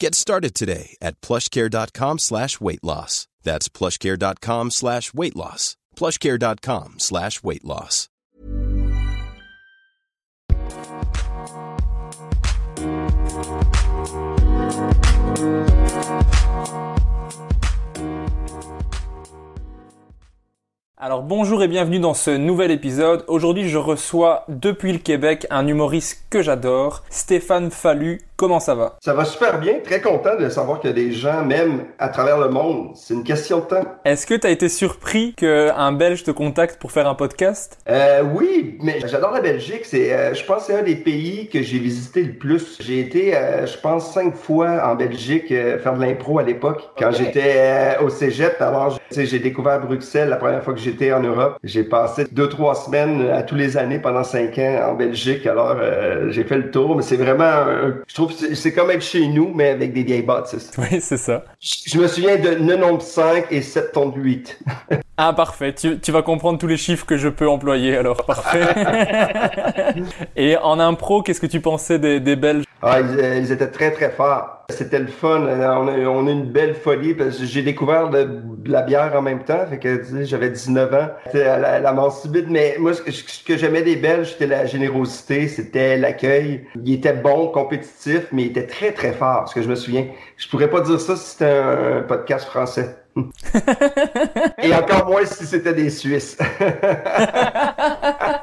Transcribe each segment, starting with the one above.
Get started today at plushcare.com slash weight loss. That's plushcare.com slash weight loss. plushcare.com slash weight loss. Alors bonjour et bienvenue dans ce nouvel épisode. Aujourd'hui je reçois depuis le Québec un humoriste que j'adore, Stéphane Fallu. Comment ça va? Ça va super bien, très content de savoir que des gens m'aiment à travers le monde. C'est une question de temps. Est-ce que t'as été surpris qu'un Belge te contacte pour faire un podcast? Euh, oui, mais j'adore la Belgique. C'est, euh, je pense, que c'est un des pays que j'ai visité le plus. J'ai été, euh, je pense, cinq fois en Belgique euh, faire de l'impro à l'époque quand j'étais euh, au Cégep. Alors, tu sais, j'ai découvert Bruxelles la première fois que j'étais en Europe. J'ai passé deux trois semaines à tous les années pendant cinq ans en Belgique. Alors, euh, j'ai fait le tour, mais c'est vraiment, je trouve, c'est comme être chez nous, mais avec des vieilles bâtisses. Oui c'est ça. Je je me souviens de 95 et 78. Ah parfait, tu, tu vas comprendre tous les chiffres que je peux employer alors, parfait. et en impro, qu'est-ce que tu pensais des, des Belges? Ah, ils, ils étaient très très forts. C'était le fun. On a, on a une belle folie parce que j'ai découvert de, de la bière en même temps. Fait que tu sais, j'avais 19 ans. C'était la, la mort subite. Mais moi, ce que, ce que j'aimais des Belges, c'était la générosité, c'était l'accueil. Il était bon, compétitif, mais il était très très fort. Ce que je me souviens. Je pourrais pas dire ça si c'était un, podcast français. Et encore moins si c'était des Suisses.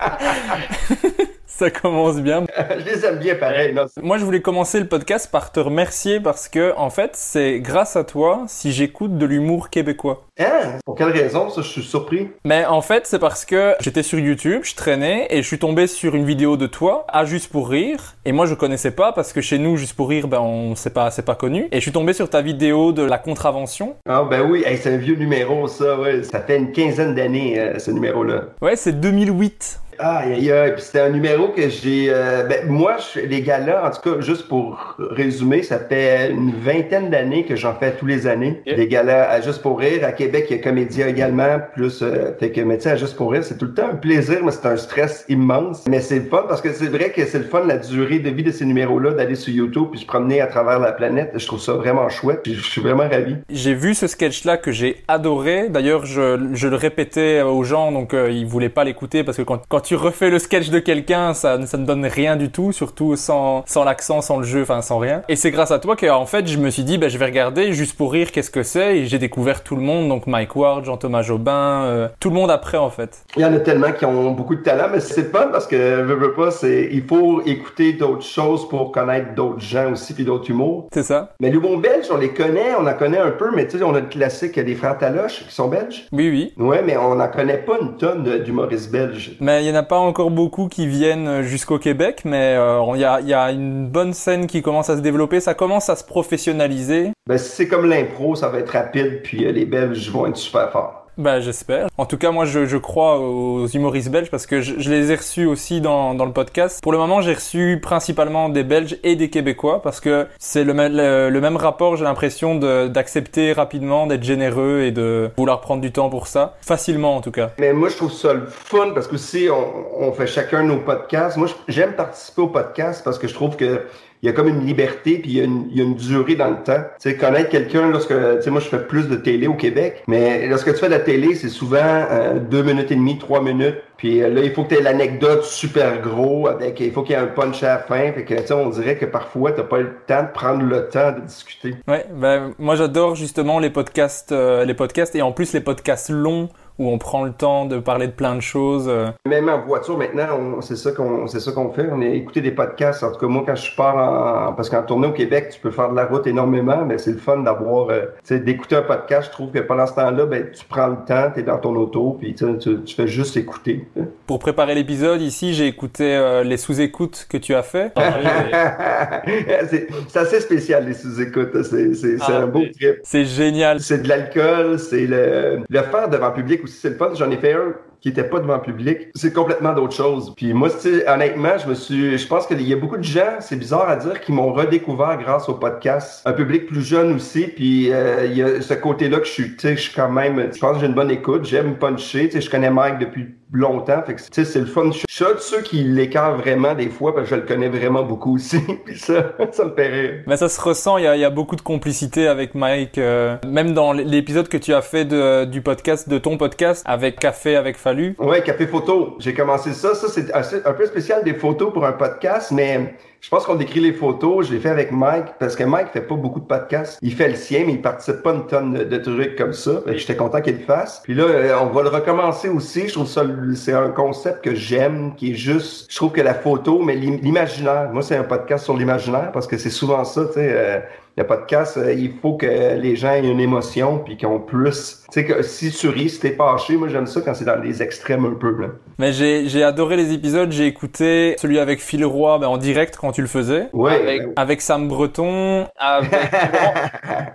Ça commence bien. je les aime bien pareil. Non, Moi, je voulais commencer le podcast par te remercier parce que, en fait, c'est grâce à toi si j'écoute de l'humour québécois. Hein? Pour quelle raison, ça, je suis surpris. Mais en fait, c'est parce que j'étais sur YouTube, je traînais et je suis tombé sur une vidéo de toi à Juste pour rire. Et moi, je connaissais pas parce que chez nous, Juste pour rire, ben, on c'est pas, c'est pas connu. Et je suis tombé sur ta vidéo de la contravention. Ah ben oui, Hey, c'est un vieux numéro ça, ouais. Ça fait une quinzaine d'années euh, ce numéro-là. Ouais, c'est 2008. Aïe aïe aïe, puis c'était un numéro que j'ai... euh, ben moi, je, les gars-là, en tout cas, juste pour résumer, ça fait une vingtaine d'années que j'en fais tous les années. Yeah. Les gars-là, à Juste pour rire, à Québec, il y a Comédia également, plus... Euh, fait que, mais tu sais, à Juste pour rire, c'est tout le temps un plaisir, mais c'est un stress immense. Mais c'est le fun, parce que c'est vrai que c'est le fun, la durée de vie de ces numéros-là, d'aller sur YouTube puis se promener à travers la planète. Je trouve ça vraiment chouette, je suis vraiment ravi. J'ai vu ce sketch-là que j'ai adoré. D'ailleurs, je, je le répétais aux gens, donc euh, ils voulaient pas l'écouter parce que quand, quand tu refais le sketch de quelqu'un, ça, ça ne donne rien du tout, surtout sans, sans l'accent, sans le jeu, enfin sans rien. Et c'est grâce à toi qu'en fait, je me suis dit, bah, je vais regarder juste pour rire qu'est-ce que c'est. Et j'ai découvert tout le monde, donc Mike Ward, Jean-Thomas Jobin, euh, tout le monde après en fait. Il y en a tellement qui ont beaucoup de talent, mais c'est fun parce que, veux, veux pas, c'est, il faut écouter d'autres choses pour connaître d'autres gens aussi, puis d'autres humours. C'est ça Mais l'humour belge, on les connaît, on en connaît un peu, mais tu sais, on a le classique des frères Taloche qui sont belges. Oui, oui. Ouais, mais on n'en connaît pas une tonne d'humoristes belges. Mais il y en a pas encore beaucoup qui viennent jusqu'au Québec, mais euh, il y, a, y a une bonne scène qui commence à se développer, ça commence à se professionnaliser. Ben, si c'est comme l'impro, ça va être rapide, puis euh, les Belges vont être super forts. Bah j'espère. En tout cas, moi je, je crois aux humoristes belges parce que je, je les ai reçus aussi dans, dans le podcast. Pour le moment, j'ai reçu principalement des Belges et des Québécois parce que c'est le, le, le même rapport, j'ai l'impression d'accepter rapidement, d'être généreux et de vouloir prendre du temps pour ça. Facilement en tout cas. Mais moi, je trouve ça le fun parce que si on, on fait chacun nos podcasts, moi, j'aime participer au podcast parce que je trouve que il y a comme une liberté puis il y a une, il y a une durée dans le temps. Tu sais, connaître quelqu'un lorsque, tu sais, moi, je fais plus de télé au Québec, mais lorsque tu fais de la télé, c'est souvent euh, deux minutes et demie, trois minutes. Puis euh, là, il faut que tu aies l'anecdote super gros avec, il faut qu'il y ait un punch à la fin. Fait que, on dirait que parfois, t'as pas le temps de prendre le temps de discuter. Ouais, ben moi j'adore justement les podcasts, euh, les podcasts et en plus les podcasts longs où on prend le temps de parler de plein de choses. euh. Même en voiture, maintenant, c'est ça qu'on c'est ça qu'on fait. On a écouté des podcasts. En tout cas, moi, quand je pars en... Parce qu'en tournée au Québec, tu peux faire de la route énormément, mais c'est le fun d'avoir... euh, d'écouter un podcast. Je trouve que pendant ce temps-là, ben, tu prends le temps, tu es dans ton auto, puis tu, tu fais juste écouter. Pour préparer l'épisode, ici j'ai écouté euh, les sous-écoutes que tu as fait. c'est c'est assez spécial, les sous-écoutes. C'est c'est- c'est Ah, un beau trip. C'est génial. C'est de l'alcool, c'est le, le faire devant le public aussi, c'est le fun. J'en ai fait un qui était pas devant le public. C'est complètement d'autre chose. Puis moi, honnêtement, je me suis, je pense qu'il y a beaucoup de gens, c'est bizarre à dire, qui m'ont redécouvert grâce au podcast. Un public plus jeune aussi. Puis euh, il y a ce côté-là que je suis, je suis quand même, je pense que j'ai une bonne écoute. J'aime puncher. Tu sais, je connais Mike depuis longtemps. Fait que, tu sais, c'est le fun. Je suis de ceux qui l'écartent vraiment des fois parce que je le connais vraiment beaucoup aussi. Puis ça, ça me fait. Mais ça se ressent, il y a, beaucoup de complicité avec Mike. euh, même dans l'épisode que tu as fait du podcast, de ton podcast, avec Café avec Fallu. Ouais, café photo. J'ai commencé ça. Ça, c'est un peu spécial des photos pour un podcast, mais je pense qu'on décrit les photos. Je l'ai fait avec Mike parce que Mike fait pas beaucoup de podcasts. Il fait le sien, mais il participe pas une tonne de, trucs comme ça. J'étais content qu'il le fasse. Puis là, euh, on va le recommencer aussi. Je trouve ça, c'est un concept que j'aime, qui est juste, je trouve que la photo, mais l'im- l'imaginaire. Moi, c'est un podcast sur l'imaginaire parce que c'est souvent ça, tu sais. euh, le podcast, euh, il faut que les gens aient une émotion puis qu'on puisse, tu sais, que si tu ris, si t'es fâché, moi j'aime ça quand c'est dans les extrêmes un peu. Là. Mais j'ai j'ai adoré les épisodes. J'ai écouté celui avec Phil Roy ben, en direct quand tu le faisais. Ouais. Avec, ben, avec Sam Breton, avec Laurent,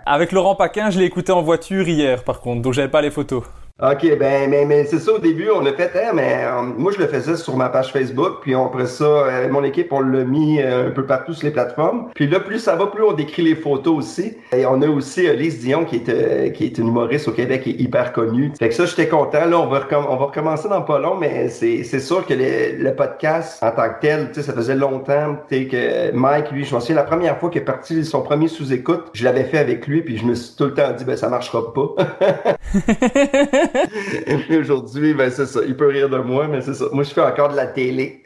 avec Laurent Paquin, je l'ai écouté en voiture hier par contre, donc j'avais pas les photos. OK, ben, mais, mais c'est ça, au début, on a fait, hein, mais euh, moi, je le faisais sur ma page Facebook, puis après ça, euh, mon équipe, on l'a mis euh, un peu partout sur les plateformes. Puis là, plus ça va, plus on décrit les photos aussi. Et on a aussi euh, Lise Dion, qui est, qui est une humoriste au Québec, qui est hyper connue. Fait que ça, j'étais content. Là, on va, recommencer dans pas long, mais c'est sûr que le, le podcast, en tant que tel, tu sais, ça faisait longtemps, tu sais, que Mike, lui, je m'en souviens, la première fois qu'il est parti son premier sous-écoute, je l'avais fait avec lui, puis je me suis tout le temps dit, ben, ça marchera pas. Et aujourd'hui, ben c'est ça. Il peut rire de moi, mais c'est ça. Moi, je fais encore de la télé.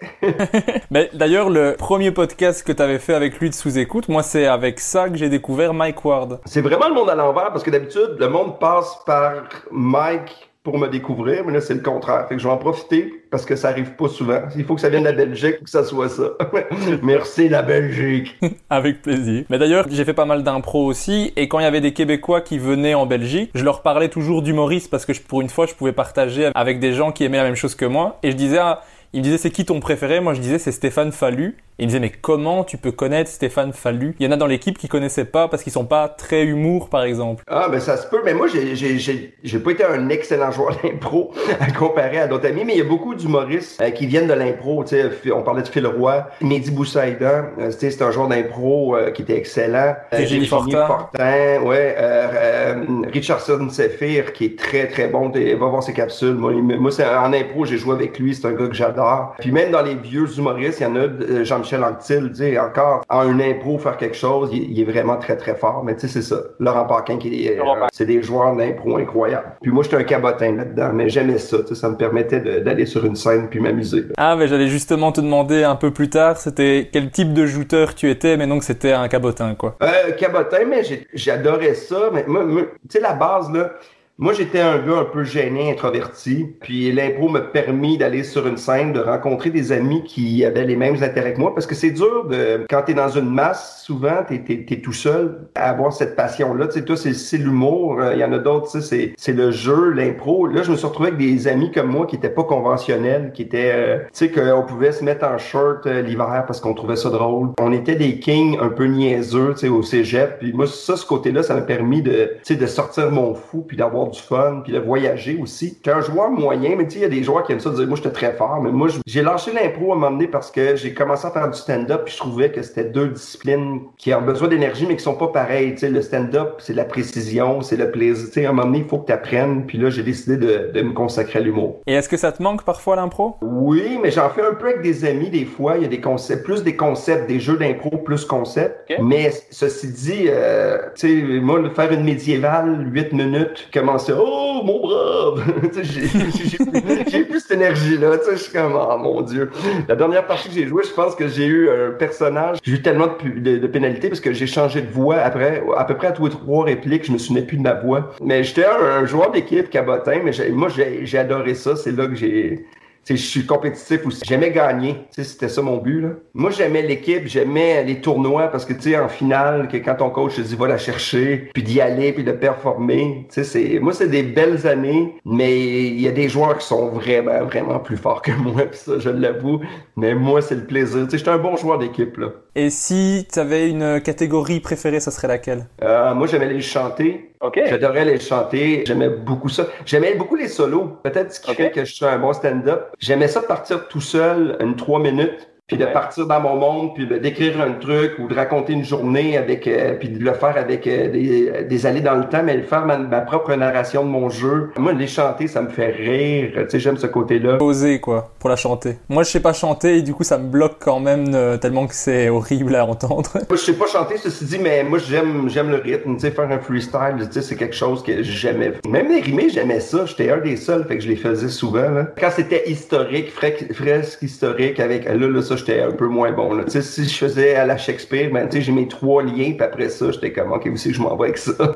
Mais d'ailleurs, le premier podcast que tu avais fait avec lui de sous-écoute, moi c'est avec ça que j'ai découvert Mike Ward. C'est vraiment le monde à l'envers parce que d'habitude, le monde passe par Mike pour me découvrir, mais là, c'est le contraire. Fait que je vais en profiter parce que ça arrive pas souvent. Il faut que ça vienne de la Belgique que ça soit ça. Merci, la Belgique. Avec plaisir. Mais d'ailleurs, j'ai fait pas mal d'impro aussi, et quand il y avait des Québécois qui venaient en Belgique, je leur parlais toujours d'humoristes parce que je- pour une fois, je pouvais partager avec des gens qui aimaient la même chose que moi, et je disais, ah, ils me disaient c'est qui ton préféré? Moi je disais c'est Stéphane Fallu. Et ils me disaient mais comment tu peux connaître Stéphane Fallu? Il y en a dans l'équipe qui connaissaient pas parce qu'ils sont pas très humour par exemple. Ah, ben ça se peut. Mais moi, j'ai, j'ai, j'ai, j'ai pas été un excellent joueur d'impro à comparer à d'autres amis, mais il y a beaucoup d'humoristes euh, qui viennent de l'impro. Tu sais, on parlait de Phil Roy, Mehdi Boussaïdan, euh, tu sais, c'est un joueur d'impro euh, qui était excellent. Euh, Virginie Fortin. Fortin, ouais, euh, euh, Richardson Sephir, qui est très très bon. Va voir ses capsules. Moi, il moi c'est en impro, j'ai joué avec lui. C'est un gars que j'adore. Puis même dans les vieux humoristes, il y en a euh, Jean-Michel Anctil, tu sais, encore en un impro faire quelque chose, il, il est vraiment très très fort. Mais tu sais, c'est ça. Laurent Paquin qui est, euh, c'est des joueurs d'impro incroyables. Puis moi, j'étais un cabotin là-dedans, mais j'aimais ça. Tu sais, ça me permettait de- d'aller sur une scène puis m'amuser. Ah mais j'allais justement te demander un peu plus tard, c'était quel type de jouteur tu étais, mais donc c'était un cabotin quoi. Euh, cabotin, mais j'ai- j'adorais ça. Mais moi, moi, tu sais, la base, là, moi, j'étais un gars un peu gêné, introverti. Puis l'impro m'a permis d'aller sur une scène, de rencontrer des amis qui avaient les mêmes intérêts que moi. Parce que c'est dur de, quand t'es dans une masse, souvent, t'es, t'es tout seul à avoir cette passion-là. Tu sais, toi, c'est, l'humour. Euh, Il y en a d'autres, c'est, c'est le jeu, l'impro. Là, je me suis retrouvé avec des amis comme moi qui étaient pas conventionnels, qui étaient, euh, tu sais, qu'on pouvait se mettre en short euh, l'hiver parce qu'on trouvait ça drôle. On était des kings un peu niaiseux, tu sais, au cégep. Puis moi, ça, ce côté-là, ça m'a permis de, tu sais, de sortir mon fou puis d'avoir avoir du fun, puis de voyager aussi. J'étais un joueur moyen, mais tu sais, il y a des joueurs qui aiment ça dire, moi, j'étais très fort, mais moi, j'ai lâché l'impro à un moment donné parce que j'ai commencé à faire du stand-up, puis je trouvais que c'était deux disciplines qui ont besoin d'énergie, mais qui sont pas pareilles. Tu sais, le stand-up, c'est la précision, c'est le plaisir. Tu sais, à un moment donné, il faut que tu apprennes, puis là, j'ai décidé de, de me consacrer à l'humour. Et est-ce que ça te manque parfois l'impro? Oui, mais j'en fais un peu avec des amis des fois. Il y a des concepts, plus des concepts, des jeux d'impro, plus concepts. Mais ceci dit, euh, tu sais, moi, faire une médiévale, 8 minutes, oh, mon brave! j'ai plus cette énergie-là. Je suis comme, oh mon Dieu. La dernière partie que j'ai jouée, je pense que j'ai eu un personnage, j'ai eu tellement de, pénalités parce que j'ai changé de voix après, à peu près à tous les trois répliques, je me souvenais plus de ma voix. Mais j'étais un, joueur d'équipe cabotin, mais moi, j'ai adoré ça. C'est là que j'ai je suis compétitif aussi. J'aimais gagner. C'était ça mon but. Là. Moi, j'aimais l'équipe, j'aimais les tournois parce que, tu sais, en finale, que quand ton coach te dit va la chercher, puis d'y aller, puis de performer, tu sais, c'est, moi, c'est des belles années, mais il y a des joueurs qui sont vraiment, vraiment plus forts que moi, puis ça, je l'avoue. Mais moi, c'est le plaisir. Tu sais, j'étais un bon joueur d'équipe, là. Et si tu avais une catégorie préférée, ça serait laquelle? Euh, moi, j'aimais les chanter. J'adorais les chanter. J'aimais beaucoup ça. J'aimais beaucoup les solos. Peut-être ce qui fait que je suis un bon stand-up. J'aimais ça partir tout seul, une trois minutes, puis de partir dans mon monde, puis d'écrire un truc ou de raconter une journée avec, euh, puis de le faire avec euh, des, des allées dans le temps, mais de faire ma, propre narration de mon jeu. Moi, les chanter, ça me fait rire. Tu sais, j'aime ce côté-là. Oser quoi, pour la chanter. Moi, je sais pas chanter et du coup, ça me bloque quand même euh, tellement que c'est horrible à entendre. Moi, je sais pas chanter, ceci dit, mais moi, j'aime, j'aime le rythme. Tu sais, faire un freestyle, tu sais, c'est quelque chose que j'aimais. Même les rimés, j'aimais ça. J'étais un des seuls, fait que je les faisais souvent. Là. Quand c'était historique, fresque historique avec là, là, ça j'étais un peu moins bon. Là. Si je faisais à la Shakespeare, ben, j'ai mes trois liens, puis après ça, j'étais comme, OK, vous savez, je m'en vais avec ça?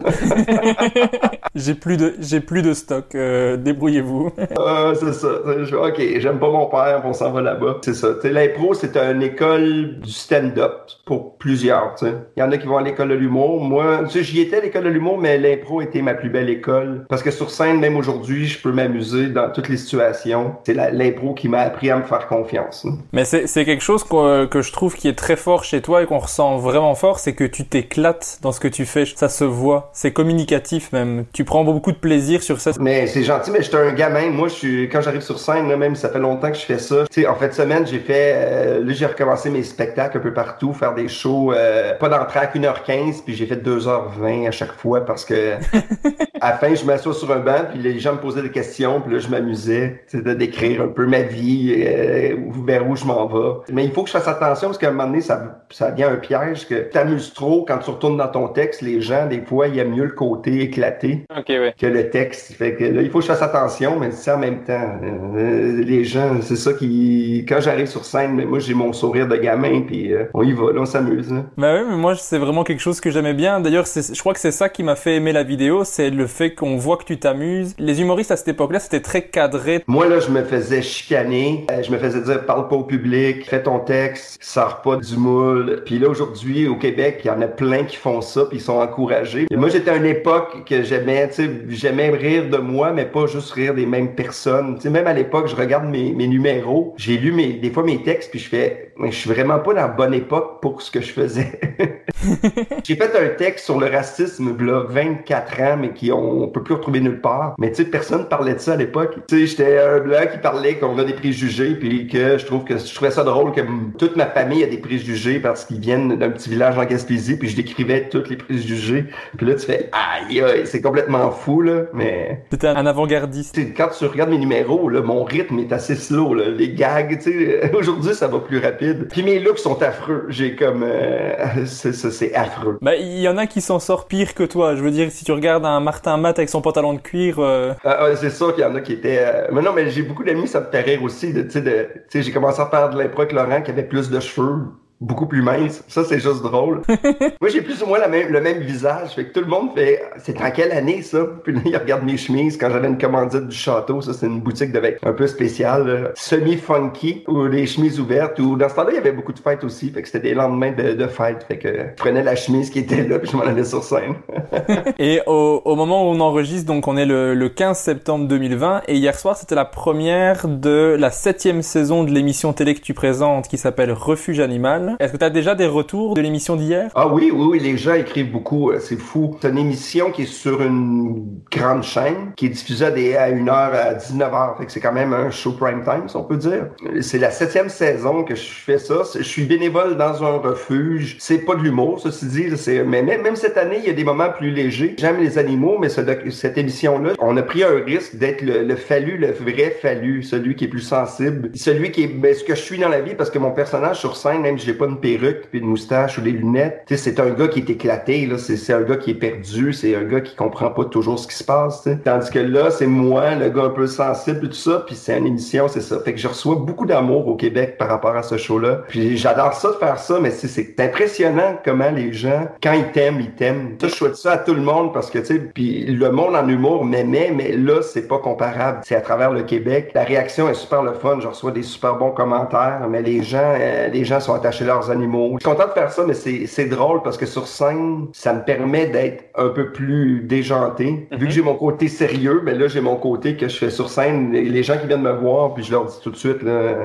j'ai plus de j'ai plus de stock, euh, débrouillez-vous. ah, c'est ça. OK, j'aime pas mon père, on s'en va là-bas. C'est ça. L'impro, c'est une école du stand-up pour plusieurs. Il y en a qui vont à l'école de l'humour. Moi, j'y étais à l'école de l'humour, mais l'impro était ma plus belle école. Parce que sur scène, même aujourd'hui, je peux m'amuser dans toutes les situations. C'est l'impro qui m'a appris à me faire confiance. Mais c'est quelque chose que, je trouve qui est très fort chez toi et qu'on ressent vraiment fort, c'est que tu t'éclates dans ce que tu fais. Ça se voit. C'est communicatif même. Tu prends beaucoup de plaisir sur ça. Mais c'est gentil, mais j'étais un gamin. Moi, je suis, quand j'arrive sur scène, même ça fait longtemps que je fais ça. Tu sais, en fait, semaine, j'ai fait, euh, là, j'ai recommencé mes spectacles un peu partout, faire des shows, euh, pas d'entrée à 1h15, puis j'ai fait 2h20 à chaque fois parce que à la fin, je m'assois sur un banc, puis les gens me posaient des questions, puis là, je m'amusais, de décrire un peu ma vie, euh, vers où je m'en vais. Mais il faut que je fasse attention parce qu'à un moment donné, ça, ça devient un piège que t'amuses trop quand tu retournes dans ton texte. Les gens, des fois, ils aiment mieux le côté éclaté que le texte. Fait que là, il faut que je fasse attention, mais c'est en même temps. Euh, les gens, c'est ça qui... Quand j'arrive sur scène, moi, j'ai mon sourire de gamin, puis euh, on y va, là, on s'amuse. Bah oui, mais moi, c'est vraiment quelque chose que j'aimais bien. D'ailleurs, je crois que c'est ça qui m'a fait aimer la vidéo, c'est le fait qu'on voit que tu t'amuses. Les humoristes à cette époque-là, c'était très cadré. Moi, là, je me faisais chicaner. Euh, je me faisais dire, parle pas au public, fais ton texte, sors pas du moule. Puis là, aujourd'hui, au Québec, il y en a plein qui font ça, puis ils sont encouragés. Et moi, j'étais à une époque que j'aimais, tu sais, j'aimais rire de moi, mais pas juste rire des mêmes personnes. Tu sais, même à l'époque, je regarde mes, mes numéros, j'ai lu mes, des fois mes textes, puis je fais, mais je suis vraiment pas dans la bonne époque pour ce que je faisais. j'ai fait un texte sur le racisme, là, 24 ans, mais qui on, peut plus retrouver nulle part. Mais tu sais, personne parlait de ça à l'époque. Tu sais, j'étais un blanc qui parlait qu'on a des préjugés, puis que je trouve que je trouvais ça drôle que toute ma famille a des préjugés parce qu'ils viennent d'un petit village en Gaspésie, puis je décrivais tous les préjugés. Puis là, tu fais aïe, aïe c'est complètement fou, là, mais... C'était un avant-gardiste. Quand tu regardes mes numéros, là, mon rythme est assez slow, là. Les gags, tu sais, aujourd'hui, ça va plus rapide. Puis mes looks sont affreux. J'ai comme... Euh, c'est affreux. Bah, il y en a qui s'en sortent pire que toi. Je veux dire, si tu regardes un Martin Matt avec son pantalon de cuir... Euh... Ah, c'est sûr qu'il y en a qui étaient... Euh, mais non, mais j'ai beaucoup d'amis, ça me fait rire aussi. Tu sais, j'ai commencé à faire de l'impro Laurent qui avait plus de cheveux beaucoup plus mince. Ça, c'est juste drôle. Moi, j'ai plus ou moins la même, le même visage. Fait que tout le monde fait, c'est en quelle année, ça? Puis là, il regarde mes chemises quand j'avais une commandite du château. Ça, c'est une boutique de un peu spéciale, semi-funky, ou les chemises ouvertes, ou dans ce temps-là, il y avait beaucoup de fêtes aussi. Fait que c'était des lendemains de, de fêtes. Fait que je prenais la chemise qui était là, puis je m'en allais sur scène. et au, au, moment où on enregistre, donc on est le, le 15 septembre 2020, et hier soir, c'était la première de la septième saison de l'émission télé que tu présentes, qui s'appelle Refuge Animal. Est-ce que tu as déjà des retours de l'émission d'hier? Ah oui, oui, oui, les gens écrivent beaucoup, euh, c'est fou. C'est une émission qui est sur une grande chaîne, qui est diffusée à, des, à 1h à 19h, fait que c'est quand même un show prime time, si on peut dire. C'est la septième saison que je fais ça. Je suis bénévole dans un refuge. C'est pas de l'humour, ceci dit. Mais même, cette année, il y a des moments plus légers. J'aime les animaux, mais cette émission-là, on a pris un risque d'être le, fallu, le vrai fallu, celui qui est plus sensible, celui qui est ben, ce que je suis dans la vie, parce que mon personnage sur scène, même j'ai pas une perruque, puis une moustache ou des lunettes, c'est un gars qui est éclaté, là. C'est, un gars qui est perdu, c'est un gars qui comprend pas toujours ce qui se passe. Tandis que là, c'est moi, le gars un peu sensible et tout ça, puis c'est une émission, c'est ça. Fait que je reçois beaucoup d'amour au Québec par rapport à ce show-là. Puis j'adore ça de faire ça, mais c'est, impressionnant comment les gens, quand ils t'aiment, ils t'aiment. Je souhaite ça à tout le monde parce que, tu sais, puis le monde en humour m'aimait, mais là, c'est pas comparable. C'est à travers le Québec. La réaction est super le fun. Je reçois des super bons commentaires, mais les gens, euh, les gens sont attachés leurs animaux. Je suis content de faire ça, mais c'est, drôle parce que sur scène, ça me permet d'être un peu plus déjanté. Vu que j'ai mon côté sérieux, ben là, j'ai mon côté que je fais sur scène. Les gens qui viennent me voir, puis je leur dis tout de suite,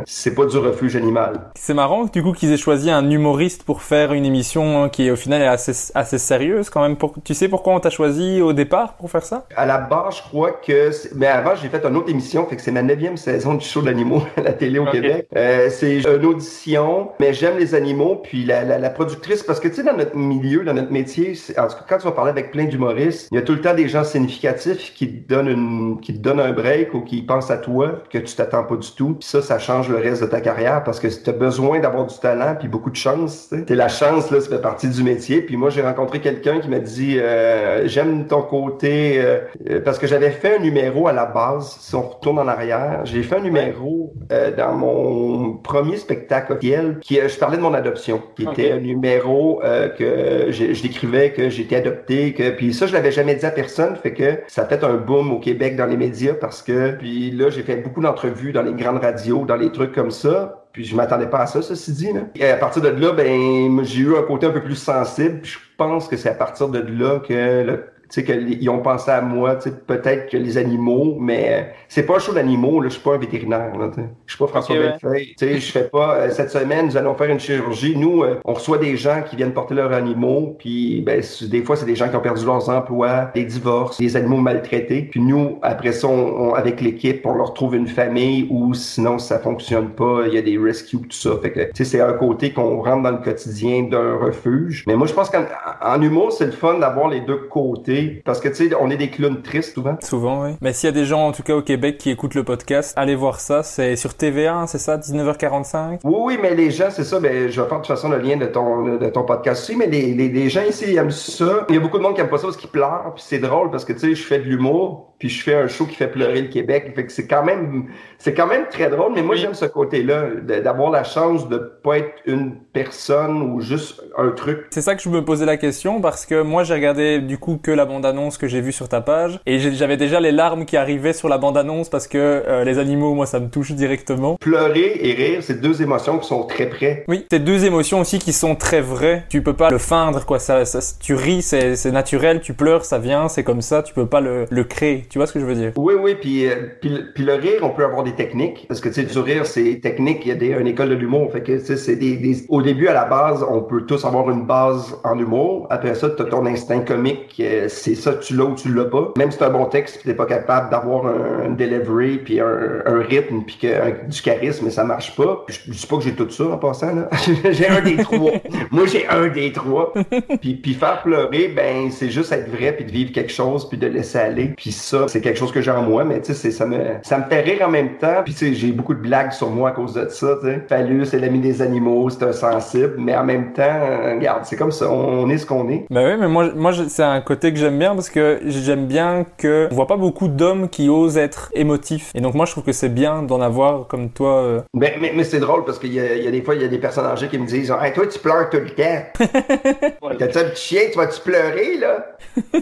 c'est pas du refuge animal. C'est marrant du coup qu'ils aient choisi un humoriste pour faire une émission qui au final est assez, assez sérieuse quand même. Pour... Tu sais pourquoi on t'a choisi au départ pour faire ça? À la base, je crois que... Mais avant, j'ai fait une autre émission, fait que c'est ma neuvième saison du show d'animaux à la télé au. Québec. Euh, c'est une audition, mais j'aime les animaux, puis la, productrice, parce que tu sais, dans notre milieu, dans notre métier, en tout cas, quand tu vas parler avec plein d'humoristes, il y a tout le temps des gens significatifs qui te donnent un break ou qui pensent à toi, que tu t'attends pas du tout. Puis ça, ça change le reste de ta carrière parce que tu as besoin d'avoir du talent puis beaucoup de chance. T'sais, la chance, là, ça fait partie du métier. Puis moi, j'ai rencontré quelqu'un qui m'a dit euh, J'aime ton côté euh, euh, parce que j'avais fait un numéro à la base, si on retourne en arrière, j'ai fait un numéro dans mon premier spectacle officiel qui je parlais de mon adoption, qui était un numéro euh, que je, décrivais que j'étais adopté, que puis ça je l'avais jamais dit à personne, fait que ça a fait un boom au Québec dans les médias parce que puis là j'ai fait beaucoup d'entrevues dans les grandes radios, dans les trucs comme ça. Puis je m'attendais pas à ça, ceci dit. Là. Et à partir de là, ben j'ai eu un côté un peu plus sensible. Puis je pense que c'est à partir de là que le- sais, qu'ils ont pensé à moi, tu sais, peut-être que les animaux, mais euh, c'est pas un show d'animaux, là, je suis pas un vétérinaire, là, tu sais. Je suis pas François Ok, ouais. Bellefeuille, tu sais, je fais pas, euh, cette semaine, nous allons faire une chirurgie, nous, euh, on reçoit des gens qui viennent porter leurs animaux, puis ben, des fois, c'est des gens qui ont perdu leurs emplois, des divorces, des animaux maltraités, puis nous, après ça, on- on- avec l'équipe, on leur trouve une famille, ou sinon, ça fonctionne pas, il y a des rescues, tout ça, fait que, tu sais, c'est un côté qu'on rentre dans le quotidien d'un refuge, mais moi, je pense qu'en en humour, c'est le fun d'avoir les deux côtés, parce que, tu sais, on est des clowns tristes, souvent. Souvent, oui. Mais s'il y a des gens, en tout cas au Québec, qui écoutent le podcast, allez voir ça. C'est sur TVA, c'est ça, 19h45 Oui, oui, mais les gens, c'est ça, ben, je vais faire de toute façon le lien de ton, de ton podcast aussi, mais les, les, les gens ici ils aiment ça. Il y a beaucoup de monde qui aime pas ça parce qu'ils pleurent, puis c'est drôle parce que, tu sais, je fais de l'humour, puis je fais un show qui fait pleurer le Québec, fait que c'est quand même, c'est quand même très drôle, mais moi, j'aime ce côté-là, d'avoir la chance de pas être une personne ou juste un truc. C'est ça que je me posais la question parce que moi j'ai regardé du coup que la bande-annonce que j'ai vue sur ta page et j'avais déjà les larmes qui arrivaient sur la bande-annonce parce que euh, les animaux, moi ça me touche directement. Pleurer et rire, c'est deux émotions qui sont très près. Oui, c'est deux émotions aussi qui sont très vraies. Tu peux pas le feindre quoi. Ça, ça- tu ris, c'est naturel. Tu pleures, ça vient, c'est comme ça. Tu peux pas le, le créer. Tu vois ce que je veux dire? Oui, oui, puis, euh, puis, le- puis le rire, on peut avoir des techniques. Parce que, tu sais, du rire, c'est technique. Il y a des, une école de l'humour. Fait que, tu c'est des, des- Au début, à la base, on peut tous avoir une base en humour. Après ça, t'as ton instinct comique. euh, C'est ça, tu l'as ou tu l'as pas. Même si t'as un bon texte, puis t'es pas capable d'avoir un, delivery, puis un, rythme, puis que, du charisme, ça marche pas. Je, je dis pas que j'ai tout ça en passant, là. j'ai un des trois. Moi, j'ai un des trois. Puis, puis faire pleurer, ben, c'est juste être vrai, puis de vivre quelque chose, puis de laisser aller. Puis ça, c'est quelque chose que j'ai en moi, mais tu sais, c'est- ça me, ça me fait rire en même temps. Puis tu sais, j'ai beaucoup de blagues sur moi à cause de ça, tu sais. C'est l'ami des animaux, c'est un sensible, mais en même temps, euh, regarde, c'est comme ça, on est ce qu'on est. Bah oui, mais moi, moi c'est un côté que j'aime bien parce que j'aime bien que on voit pas beaucoup d'hommes qui osent être émotifs. Et donc moi je trouve que c'est bien d'en avoir comme toi. euh. Mais, mais, mais c'est drôle parce qu'il y y a des fois, il y a des personnes âgées qui me disent Hey, toi, tu pleures tout le temps. T'as-tu un petit chien, tu vas-tu pleurer, là?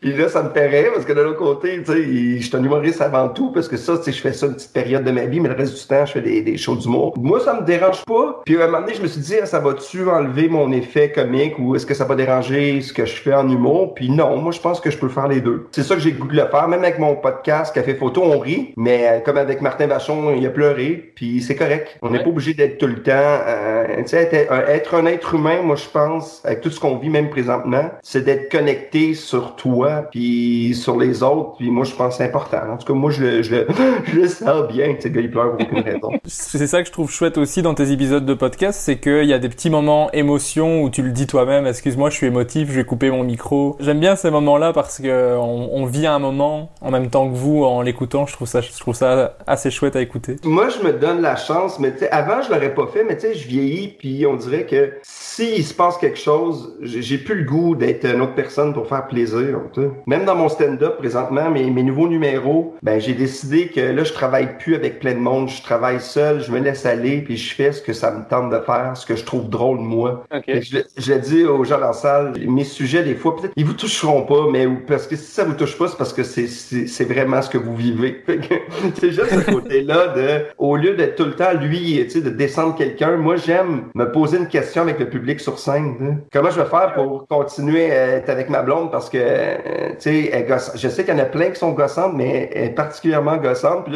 Puis là, ça me rire parce que de l'autre côté, tu sais, je suis un humoriste avant tout parce que ça, tu sais, je fais ça une petite période de ma vie, mais le reste du temps, je fais des, des shows d'humour. Moi, ça me dérange pas. Puis à un moment donné, je me suis dit, Ah, ça va-tu enlever mon effet comique ou est-ce que ça va déranger ce que je fais en humour? Puis non, non, moi je pense que je peux faire les deux. C'est ça que j'ai de le faire, même avec mon podcast Café Photo, on rit, mais euh, comme avec Martin Vachon, il a pleuré, puis c'est correct. On n'est Ouais. pas obligé d'être tout le temps. euh, tu sais, être, un- être un être humain, moi je pense, avec tout ce qu'on vit même présentement, c'est d'être connecté sur toi, puis sur les autres, puis moi je pense c'est important. En tout cas, moi je le, je le, je le sens bien. Tu sais, il pleure pour aucune raison. C'est ça que je trouve chouette aussi dans tes épisodes de podcast, c'est qu'il y a des petits moments émotion où tu le dis toi-même, excuse-moi, je suis émotif, je vais couper mon micro. J'aime bien ces moments-là parce que on, on vit un moment en même temps que vous en l'écoutant. Je trouve ça, je trouve ça assez chouette à écouter. Moi, je me donne la chance, mais tu sais, avant, je l'aurais pas fait, mais tu sais, je vieillis, puis on dirait que s'il se passe quelque chose, j'ai plus le goût d'être une autre personne pour faire plaisir. tu sais. Même dans mon stand-up présentement, mes, mes nouveaux numéros, ben j'ai décidé que là, je travaille plus avec plein de monde, je travaille seul, je me laisse aller, puis je fais ce que ça me tente de faire, ce que je trouve drôle moi. Que Je, je le dis aux gens dans la salle, mes sujets, des fois, peut-être, ils vous toucheront pas, mais parce que si ça vous touche pas, c'est parce que c'est, vraiment ce que vous vivez. C'est juste ce côté-là de, au lieu d'être tout le temps, lui, tu sais, de descendre quelqu'un, moi, j'aime me poser une question avec le public sur scène. sais. Comment je vais faire pour continuer à être avec ma blonde parce que, euh, tu sais, gosse- je sais qu'il y en a plein qui sont gossantes, mais elle est particulièrement gossante. Puis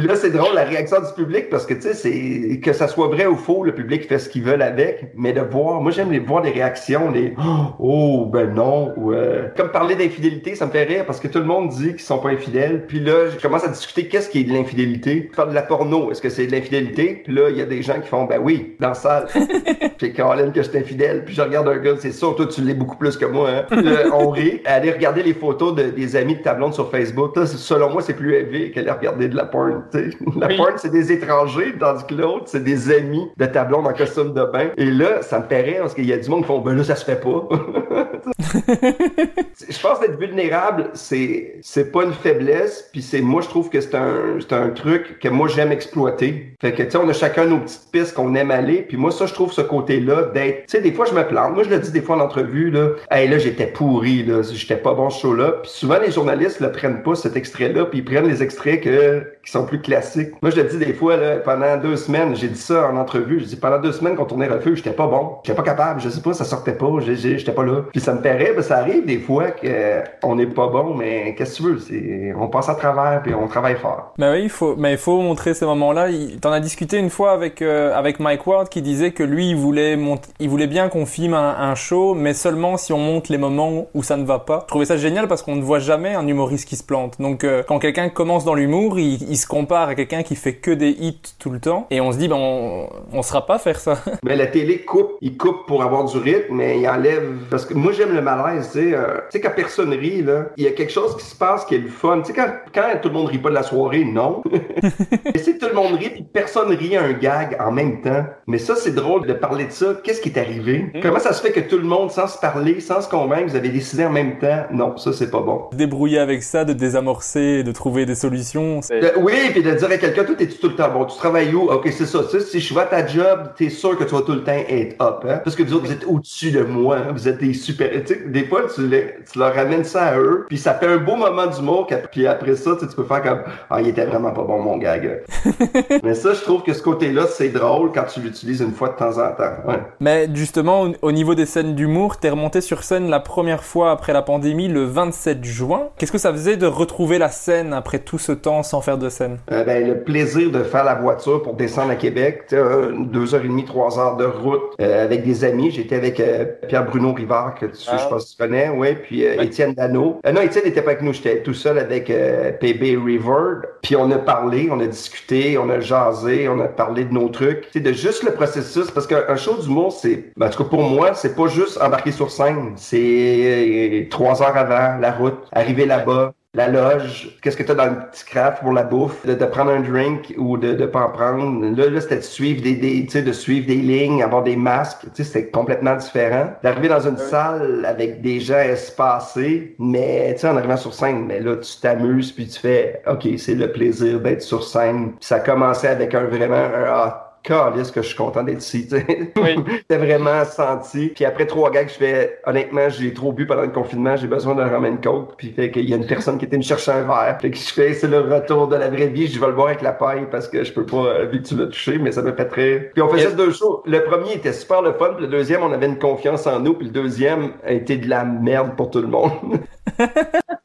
là, là, c'est drôle la réaction du public parce que tu sais, c'est que ça soit vrai ou faux, le public fait ce qu'il veut avec, mais de voir, moi j'aime les voir des réactions, les oh ben non, ou euh, comme parler d'infidélité, ça me fait rire parce que tout le monde dit qu'ils sont pas infidèles. Puis là, je commence à discuter qu'est-ce qui est de l'infidélité. Je parle de la porno, est-ce que c'est de l'infidélité? Puis là, il y a des gens qui font ben oui, dans la salle. Puis Caroline que je suis infidèle, puis je regarde un gars, c'est sûr, toi tu l'es beaucoup plus que moi. Hein? Là, on rit. Aller regarder les photos de- des amis de ta blonde sur Facebook, là, selon moi, c'est plus élevé qu'aller regarder de la porn. La Oui. porn, c'est des étrangers, tandis que l'autre, c'est des amis de ta blonde en costume de bain. Et là, ça me fait rire parce qu'il y a du monde qui font ben là, ça se fait pas. je pense d'être vulnérable, c'est c'est pas une faiblesse, puis c'est moi je trouve que c'est un c'est un truc que moi j'aime exploiter. Fait que tu sais on a chacun nos petites pistes qu'on aime aller, puis moi ça je trouve ce côté-là d'être tu sais des fois je me plante. Moi je le dis des fois en entrevue là, hey là j'étais pourri là, j'étais pas bon ce show là. Puis souvent les journalistes le prennent pas cet extrait-là, puis ils prennent les extraits que qui sont plus classiques. Moi je le dis des fois là pendant deux semaines, j'ai dit ça en entrevue, je dis pendant deux semaines qu'on tournait Refuge, j'étais pas bon, j'étais pas capable, je sais pas, ça sortait pas, j'étais pas là. Puis ça me paraît, ben, ça arrive des fois qu'on n'est pas bon, mais qu'est-ce que tu veux, on passe à travers puis on travaille fort. Mais oui, il faut, mais il faut montrer ces moments-là. T'en as discuté une fois avec euh, avec Mike Ward qui disait que lui, il voulait mont- il voulait bien qu'on filme un, show, mais seulement si on montre les moments où ça ne va pas. Je trouvais ça génial parce qu'on ne voit jamais un humoriste qui se plante. Donc euh, quand quelqu'un commence dans l'humour, il se compare à quelqu'un qui fait que des hits tout le temps, et on se dit ben on, on sera pas faire ça. Mais la télé coupe, il coupe pour avoir du rythme, mais il enlève parce que moi j'aime le malaise, tu sais, euh, tu sais quand personne rit là, il y a quelque chose qui se passe qui est le fun. Tu sais quand quand tout le monde rit pas de la soirée, non. Mais si tout le monde rit puis personne rit à un gag en même temps, mais ça c'est drôle de parler de ça. Qu'est-ce qui est arrivé? Comment ça se fait que tout le monde sans se parler, sans se convaincre, vous avez décidé en même temps? Non, ça c'est pas bon. Débrouiller avec ça, de désamorcer, de trouver des solutions. c'est- De- oui, puis de dire à quelqu'un, toi, t'es-tu tout le temps bon? Tu travailles où? Ok, c'est ça. Si je vais à ta job, t'es sûr que tu vas tout le temps être up, hein? Parce que vous autres, vous êtes au-dessus de moi, hein? Vous êtes des super... Tu sais, des fois, tu, les- tu leur ramènes ça à eux, puis ça fait un beau moment d'humour, puis après ça, tu peux faire comme, ah, il était vraiment pas bon, mon gag. Mais ça, je trouve que ce côté-là, c'est drôle quand tu l'utilises une fois de temps en temps. Ouais. Mais justement, au, au niveau des scènes d'humour, t'es remonté sur scène la première fois après la pandémie le 27 juin. Qu'est-ce que ça faisait de retrouver la scène après tout ce temps sans faire de scène Euh, ben, le plaisir de faire la voiture pour descendre à Québec, tu sais, euh, deux heures et demie, trois heures de route euh, avec des amis. J'étais avec euh, Pierre-Bruno Rivard, que tu, Ah. je pense que tu connais, ouais, puis euh, Étienne Dano. Euh, non, Étienne n'était pas avec nous, j'étais tout seul avec euh, PB River. Puis on a parlé, on a discuté, on a jasé, on a parlé de nos trucs. Tu sais, de juste le processus, parce qu'un show d'humour, c'est, ben, en tout cas pour moi, c'est pas juste embarquer sur scène. C'est euh, trois heures avant, la route, arriver là-bas, la loge, qu'est-ce que tu as dans le petit craft pour la bouffe, de, de prendre un drink ou de ne pas en prendre? Là, là c'était de suivre des, des tu sais, de suivre des lignes, avoir des masques, tu sais, c'était complètement différent. D'arriver dans une salle avec des gens espacés, mais tu sais, en arrivant sur scène, mais là, tu t'amuses puis tu fais, ok, c'est le plaisir d'être sur scène. Puis ça commençait avec un vraiment un, ah, calisse que je suis content d'être ici. C'était vraiment senti. Puis après trois gags, je fais, honnêtement, j'ai trop bu pendant le confinement, j'ai besoin d'un ramen coke. Puis fait qu'il y a une personne qui était me chercher un verre. Fait que je fais, c'est le retour de la vraie vie. Je vais le boire avec la paille parce que je peux pas, euh, vu que tu l'as touché, mais ça me fait très. Puis on faisait deux shows. Le premier était super le fun. Puis le deuxième, on avait une confiance en nous. Puis le deuxième a été de la merde pour tout le monde.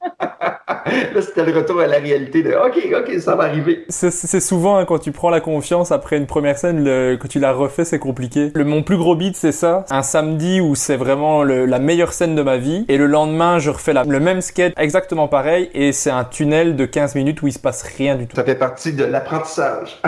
Là, c'était le retour à la réalité de OK, OK, ça va arriver. C'est souvent hein, quand tu prends la confiance après une première scène, le, que tu la refais, c'est compliqué. Le, mon plus gros beat, c'est ça. Un samedi où c'est vraiment le, la meilleure scène de ma vie. Et le lendemain, je refais la, le même sketch exactement pareil. Et c'est un tunnel de 15 minutes où il se passe rien du tout. Ça fait partie de l'apprentissage.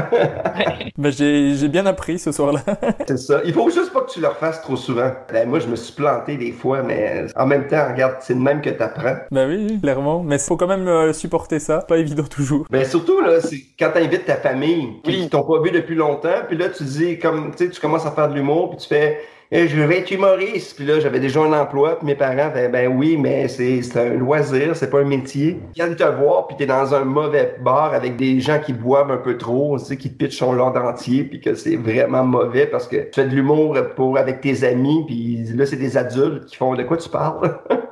ben, j'ai bien appris ce soir-là. c'est ça. Il faut juste pas que tu le refasses trop souvent. Ben, moi, je me suis planté des fois, mais en même temps, regarde, c'est le même que t'apprends. Ben oui, clairement. Mais faut quand même euh, supporter ça. Pas évident toujours. Ben surtout là, c'est quand t'invites ta famille qui t'ont pas vu depuis longtemps, puis là tu dis comme tu sais, tu commences à faire de l'humour, puis tu fais eh, je vais être humoriste. Puis là, j'avais déjà un emploi. Puis mes parents faisaient, ben oui, mais c'est un loisir, c'est pas un métier. Ils viennent te voir, puis t'es dans un mauvais bar avec des gens qui boivent un peu trop, tu sais, qui te pitchent son lord entier, puis que c'est vraiment mauvais parce que tu fais de l'humour pour avec tes amis, puis là, c'est des adultes qui font de quoi tu parles.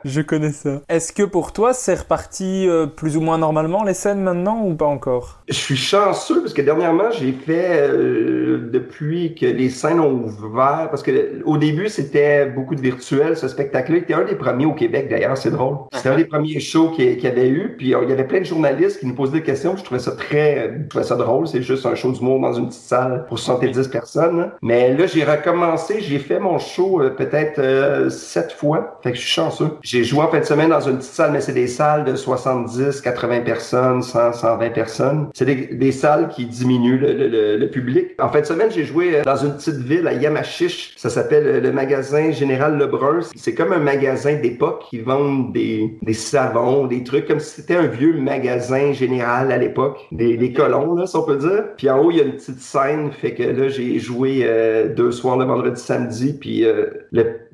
Je connais ça. Est-ce que pour toi, c'est reparti euh, plus ou moins normalement les scènes maintenant ou pas encore? Je suis chanceux parce que dernièrement, j'ai fait euh, depuis que les scènes ont ouvert parce que au début, c'était beaucoup de virtuel ce spectacle-là était un des premiers au Québec d'ailleurs, c'est drôle. C'était un des premiers shows qu'il y avait eu, puis euh, il y avait plein de journalistes qui nous posaient des questions, je trouvais ça très je trouvais ça drôle, c'est juste un show d'humour dans une petite salle pour 70 personnes. Mais là, j'ai recommencé, j'ai fait mon show peut-être sept fois, fait que je suis chanceux. Joué en fin de semaine dans une petite salle, mais c'est des salles de 70, 80 personnes, 100, 120 personnes. C'est des, salles qui diminuent le, le, le, public. En fin de semaine, j'ai joué euh, dans une petite ville à Yamachiche. Ça s'appelle euh, le magasin Général Lebrun. C'est comme un magasin d'époque qui vendent des, des savons, des trucs comme si c'était un vieux magasin général à l'époque. Des, des colons, là, si on peut dire. Puis en haut, il y a une petite scène. Fait que là, j'ai joué euh, deux soirs le vendredi, samedi. Puis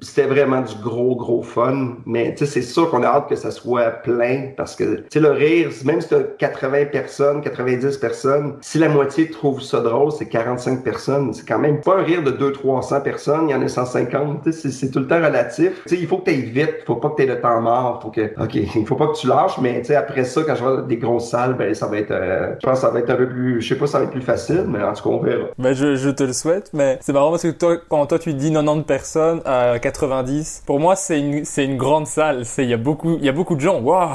c'était vraiment du gros, gros fun. Mais c'est sûr qu'on a hâte que ça soit plein parce que, le rire, même si tu as 80 personnes, 90 personnes, si la moitié trouve ça drôle, c'est 45 personnes. C'est quand même pas un rire de 200-300 personnes, il y en a 150. Tu sais, c'est tout le temps relatif. Tu sais, il faut que tu ailles vite, faut pas que tu aies le temps mort, faut que, OK, il faut pas que tu lâches, mais après ça, quand je vais des grosses salles, ben, ça va être, euh, je pense que ça va être un peu plus, je sais pas, ça va être plus facile, mais en tout cas, on verra. Ben, je, je te le souhaite, mais c'est marrant parce que toi, quand toi, tu dis 90 personnes à 90, pour moi, c'est une, c'est une grande salle il y a beaucoup, de gens. Waouh.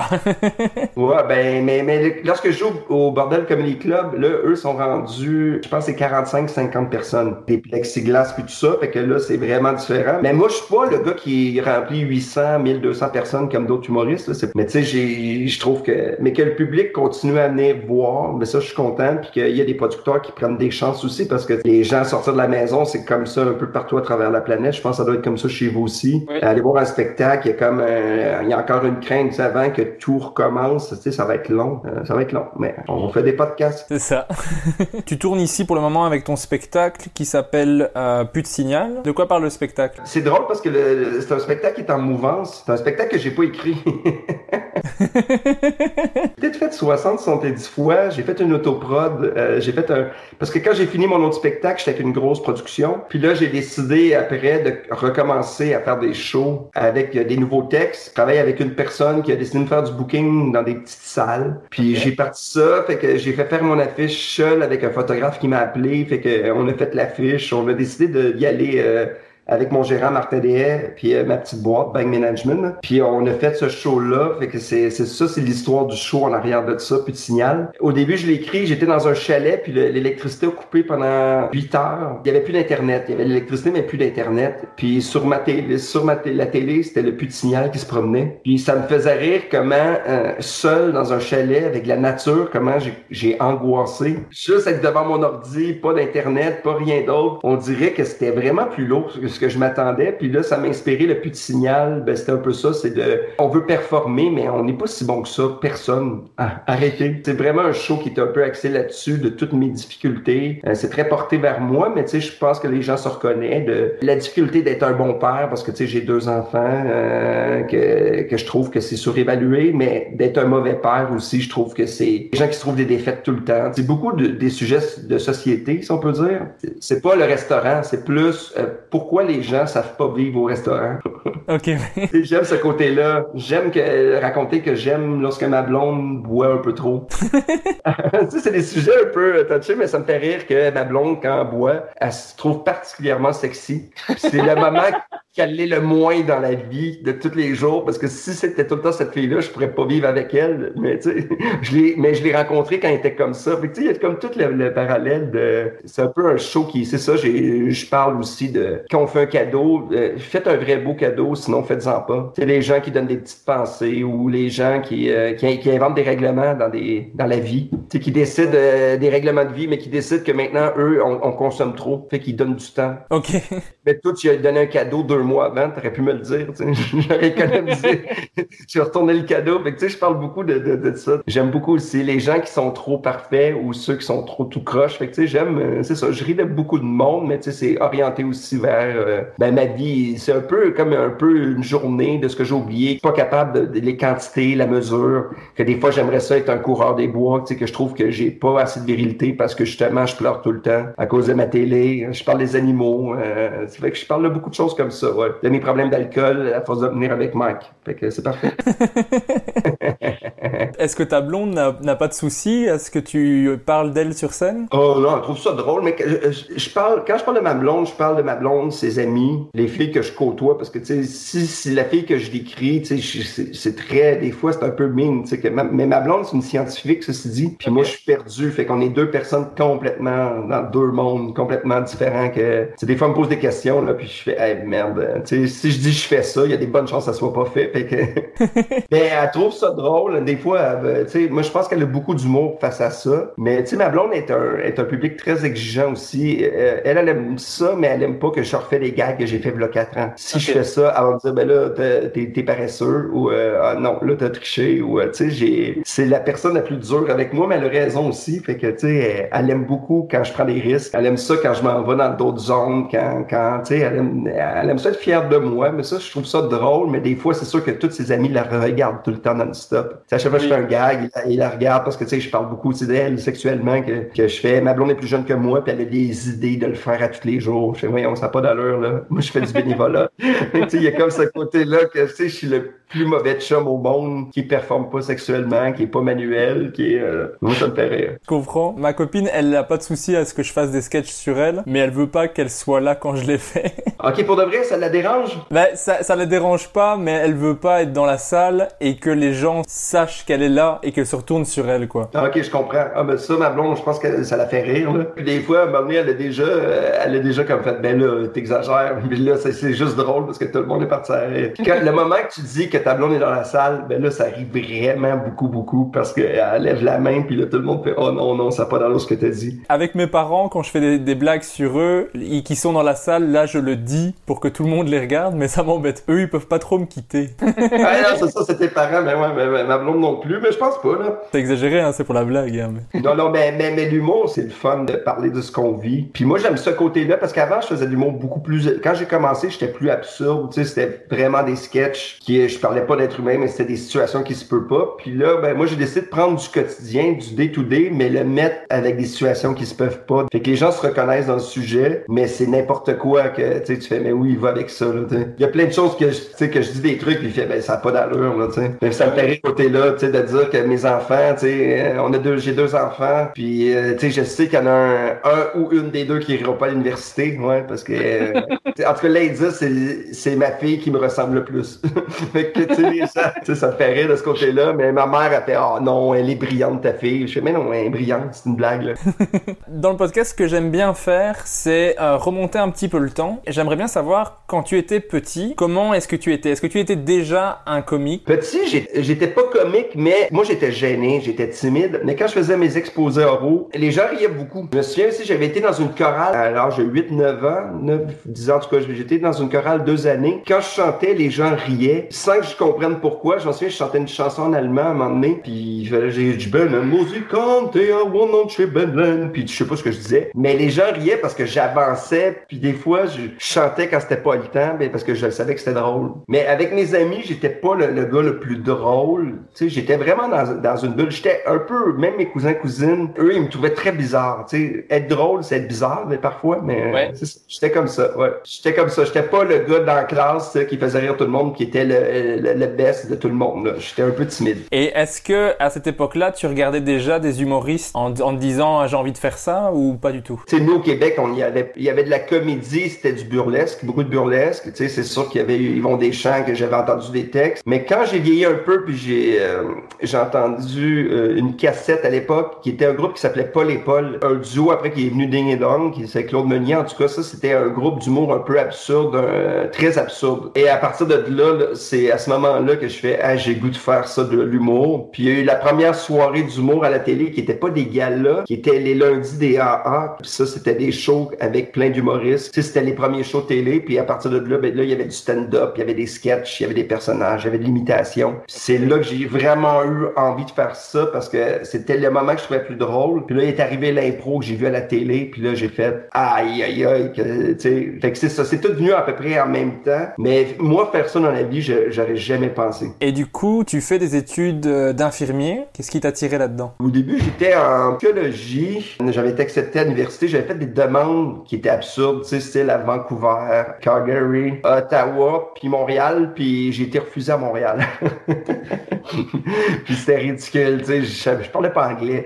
ouais, ben, mais, lorsque je joue au Bordel Comedy Club, là, eux sont rendus, je pense, c'est 45-50 personnes. Des plexiglas puis tout ça, fait que là, c'est vraiment différent. Mais moi, je suis pas le gars qui remplit 800, 1200 personnes comme d'autres humoristes. Mais tu sais, je trouve que, mais que le public continue à venir voir, mais ça, je suis content. Puis qu'il y a des producteurs qui prennent des chances aussi parce que les gens sortir de la maison, c'est comme ça un peu partout à travers la planète. Je pense que ça doit être comme ça chez vous aussi. Aller voir un spectacle, il y a comme euh, il y a encore une crainte avant que tout recommence. Tu sais, ça va être long. Euh, ça va être long. Mais on fait des podcasts. C'est ça. tu tournes ici pour le moment avec ton spectacle qui s'appelle euh, Plus de signal. De quoi parle le spectacle? C'est drôle parce que c'est un spectacle qui est en mouvance. C'est un spectacle que j'ai pas écrit. Peut-être fait 60, 70 fois. J'ai fait une autoprod. Euh, j'ai fait un... Parce que quand j'ai fini mon autre spectacle, j'étais avec une grosse production. Puis là, j'ai décidé après de recommencer à faire des shows avec des nouveaux textes. Je travaille avec une personne qui a décidé de faire du booking dans des petites salles. Puis j'ai parti ça, fait que j'ai fait faire mon affiche seul avec un photographe qui m'a appelé. Fait que on a fait l'affiche. On a décidé d'y aller... Euh, avec mon gérant Martin Deshaies, puis euh, ma petite boîte, Bank Management. Puis on a fait ce show-là, fait que c'est ça, c'est l'histoire du show en arrière de ça, puis de signal. Au début, je l'ai écrit, j'étais dans un chalet, puis l'électricité a coupé pendant 8 heures. Il y avait plus d'internet, il y avait l'électricité mais plus d'internet. Puis sur ma télé, sur ma la télé, c'était le plus de signal qui se promenait. Puis ça me faisait rire comment euh, seul dans un chalet avec la nature, comment j'ai angoissé. Juste être devant mon ordi, pas d'internet, pas rien d'autre. On dirait que c'était vraiment plus lourd que je m'attendais. Puis là, ça m'a inspiré le plus signal. Ben, c'était un peu ça. C'est de, on veut performer, mais on n'est pas si bon que ça. Personne. Ah, arrêtez. C'est vraiment un show qui est un peu axé là-dessus de toutes mes difficultés. Euh, c'est très porté vers moi, mais tu sais, je pense que les gens se reconnaissent de la difficulté d'être un bon père parce que tu sais, j'ai deux enfants, euh, que, que je trouve que c'est surévalué, mais d'être un mauvais père aussi, je trouve que c'est les gens qui se trouvent des défaites tout le temps. C'est beaucoup de, des sujets de société, si on peut dire. C'est pas le restaurant, c'est plus euh, pourquoi les gens savent pas vivre au restaurant. ok. j'aime ce côté-là. J'aime que raconter que j'aime lorsque ma blonde boit un peu trop. tu c'est des sujets un peu touchés, mais ça me fait rire que ma blonde, quand elle boit, elle se trouve particulièrement sexy. C'est le moment qu'elle l'est le moins dans la vie de tous les jours? Parce que si c'était tout le temps cette fille-là, je pourrais pas vivre avec elle. Mais tu sais, je l'ai, mais je l'ai rencontrée quand elle était comme ça. Fait tu sais, il y a comme tout le, parallèle de, c'est un peu un show qui, c'est ça, j'ai, je parle aussi de, quand on fait un cadeau, euh, faites un vrai beau cadeau, sinon faites-en pas. Tu sais, les gens qui donnent des petites pensées ou les gens qui, euh, qui, inventent des règlements dans des, dans la vie. Tu sais, qui décident euh, des règlements de vie, mais qui décident que maintenant, eux, on, on consomme trop. Fait qu'ils donnent du temps. OK. Mais toi, tu as donné un cadeau deux mois avant, t'aurais pu me le dire. J'aurais économisé. J'ai retourné le cadeau. Que, je parle beaucoup de, de, de ça. J'aime beaucoup aussi les gens qui sont trop parfaits ou ceux qui sont trop tout croche. J'aime, euh, c'est ça. Je ris de beaucoup de monde, mais c'est orienté aussi vers euh, ben, ma vie. C'est un peu comme un peu une journée de ce que j'ai oublié. Pas capable de, les quantités, la mesure. Que des fois, j'aimerais ça être un coureur des bois. Que je trouve que j'ai pas assez de virilité parce que justement, je pleure tout le temps à cause de ma télé. Je parle des animaux. Euh, fait que je parle de beaucoup de choses comme ça, ouais. De mes problèmes d'alcool à force de venir avec Mike. Fait que c'est parfait. Est-ce que ta blonde n'a pas de soucis? Est-ce que tu parles d'elle sur scène? Oh non, elle trouve ça drôle, mais je, parle, quand je parle de ma blonde, je parle de ma blonde, ses amis, les filles que je côtoie, parce que, tu sais, si, si la fille que je décris, tu sais, c'est très, des fois, c'est un peu mine, tu sais, que mais ma blonde, c'est une scientifique, ceci dit, puis moi, je suis perdu, fait qu'on est deux personnes complètement, dans deux mondes complètement différents, que, tu sais, des fois, on me pose des questions, là, puis je fais, hey, merde, tu sais, si je dis je fais ça, il y a des bonnes chances que ça soit pas fait, fait que, mais elle trouve ça drôle, des fois, sais, moi, je pense qu'elle a beaucoup d'humour face à ça, mais, tu sais, ma blonde est un, est un public très exigeant aussi, euh, elle, elle aime ça, mais elle aime pas que je refais les gags que j'ai fait il y a 4 ans. Si je fais ça, elle va me dire, ben là, t'es paresseux, ou euh, ah, non, là, t'as triché, ou, euh, tu sais, j'ai, c'est la personne la plus dure avec moi, mais elle a raison aussi, fait que, tu sais, elle, aime beaucoup quand je prends des risques, elle aime ça quand je m'en vais dans d'autres zones, quand, quand, tu sais, elle aime, elle aime ça être fière de moi, mais ça, je trouve ça drôle, mais des fois, c'est sûr que tous ses amis la regardent tout le temps non-stop. À chaque fois que je fais un gag, il, la regarde parce que, tu sais, je parle beaucoup d'elle sexuellement, que, que je fais. Ma blonde est plus jeune que moi, puis elle a des idées de le faire à tous les jours. Je fais, voyons, ça n'a pas d'allure, là. Moi, je fais du bénévolat. tu sais, il y a comme ce côté-là que, tu sais, je suis le plus mauvais chum au monde, qui performe pas sexuellement, qui est pas manuel, qui est... Euh... Moi, ça me fait rire. Je comprends. Ma copine, elle n'a pas de souci à ce que je fasse des sketchs sur elle, mais elle veut pas qu'elle soit là quand je les fais. ok, pour de vrai, ça la dérange? Ben, ça, ça la dérange pas, mais elle veut pas être dans la salle et que les gens sachent qu'elle est là et qu'elle se retourne sur elle, quoi. Ah, ok, je comprends. Ah, ben ça, ma blonde, je pense que ça la fait rire, là. Puis des fois, à un moment donné, elle a déjà, euh, elle a déjà comme fait, ben là, t'exagères. Mais là, c'est juste drôle parce que tout le monde est parti à rire. Puis quand, le moment que tu dis que ta blonde est dans la salle, ben là, ça arrive vraiment beaucoup, beaucoup parce qu'elle lève la main, puis là, tout le monde fait Oh non, non, ça n'a pas dans ce que t'as dit. Avec mes parents, quand je fais des, blagues sur eux, qui sont dans la salle, là, je le dis pour que tout le monde les regarde, mais ça m'embête. Eux, ils peuvent pas trop me quitter. ah non, c'est ça, c'est tes parents, mais ouais, mais, ma blonde non plus, mais je pense pas, là. C'est exagéré, hein, c'est pour la blague. Hein, mais... Non, non, mais, mais, mais l'humour, c'est le fun de parler de ce qu'on vit. Puis moi, j'aime ce côté-là parce qu'avant, je faisais de l'humour beaucoup plus. Quand j'ai commencé, j'étais plus absurde. Tu sais, c'était vraiment des sketchs qui, je parlais pas d'être humain, mais c'était des situations qui se peuvent pas. Puis là, ben moi, j'ai décidé de prendre du quotidien, du day-to-day, mais le mettre avec des situations qui se peuvent pas. Fait que les gens se reconnaissent dans le sujet, mais c'est n'importe quoi que tu fais, mais oui, il va avec ça. Là, il y a plein de choses que je, sais que je dis des trucs, puis il fait, ben ça a pas d'allure. Là, sais. mais ça me fait côté là, tu sais, de dire que mes enfants, tu sais, on a deux, j'ai deux enfants, puis euh, tu sais, je sais qu'il y en a un, un, ou une des deux qui ira pas à l'université, ouais, parce que euh, en tout cas, l'indice, c'est, c'est ma fille qui me ressemble le plus. fait que tu sais, ça me fait rire de ce côté-là, mais ma mère a fait, oh non, elle est brillante ta fille. Je fais, mais non, elle est brillante, c'est une blague. Là. Dans le podcast, ce que j'aime bien faire, c'est euh, remonter un petit peu le temps. J'aimerais bien savoir quand tu étais petit, comment est-ce que tu étais? Est-ce que tu étais déjà un comique? Petit, j'étais pas comique, mais moi j'étais gêné, j'étais timide. Mais quand je faisais mes exposés oraux, les gens riaient beaucoup. Je me souviens aussi, j'avais été dans une chorale à l'âge de 8, 9 ans, 9, 10 ans en tout cas, j'étais dans une chorale deux années. Quand je chantais, les gens riaient, que je comprenne pourquoi. Je me souviens, je chantais une chanson en allemand à un moment donné, puis j'ai dit ben Musikante, chez Ben puis je sais pas ce que je disais. Mais les gens riaient parce que j'avançais, puis des fois, je chantais quand c'était pas le temps, ben parce que je savais que c'était drôle. Mais avec mes amis, j'étais pas le, gars le plus drôle. Tu sais, j'étais vraiment dans, dans une bulle. J'étais un peu, même mes cousins, cousines, eux, ils me trouvaient très bizarre. Tu sais, être drôle, c'est être bizarre, mais parfois, mais ouais. j'étais comme ça, ouais. J'étais comme ça. J'étais pas le gars dans la classe qui faisait rire tout le monde, qui était le, le, best de tout le monde. J'étais un peu timide. Et est-ce que à cette époque-là, tu regardais déjà des humoristes en, en te disant j'ai envie de faire ça ou pas du tout? Tu nous au Québec, on y avait, il y avait de la comédie, c'était du burlesque, beaucoup de burlesque. Tu sais, c'est sûr qu'il y avait Yvon Deschamps, que j'avais entendu des textes. Mais quand j'ai vieilli un peu, puis j'ai euh, j'ai entendu euh, une cassette à l'époque, qui était un groupe qui s'appelait Paul et Paul, un duo après qui est venu Ding et Dong, qui c'est Claude Meunier. En tout cas, ça, c'était un groupe d'humour un peu absurde, très absurde. Et à partir de là, c'est à ce moment-là que je fais, ah, j'ai goût de faire ça de l'humour. Puis il y a eu la première soirée d'humour à la télé qui était pas des galas, qui était les lundis des AA. Puis ça, c'était des shows avec plein d'humoristes. Tu sais, c'était les premiers shows télé. Puis à partir de là, ben là, il y avait du stand-up, il y avait des sketchs, il y avait des personnages, il y avait de l'imitation. C'est là que j'ai vraiment eu envie de faire ça parce que c'était le moment que je trouvais plus drôle. Puis là, il est arrivé l'impro que j'ai vu à la télé. Puis là, j'ai fait aïe aïe aïe. sais, fait que c'est ça, c'est tout venu à peu près en même temps. Mais moi, faire ça dans la vie, j'aurais jamais pensé. Et du coup, tu fais des études euh, d'infirmier. Qu'est-ce qui t'a tiré là-dedans? Au début, j'étais en biologie. J'avais été accepté à l'université. J'avais fait des demandes qui étaient absurdes, tu sais, style à Vancouver, Calgary, Ottawa, puis Montréal. Puis j'ai été refusé à Montréal. puis c'était ridicule, tu sais, je, je, parlais pas anglais.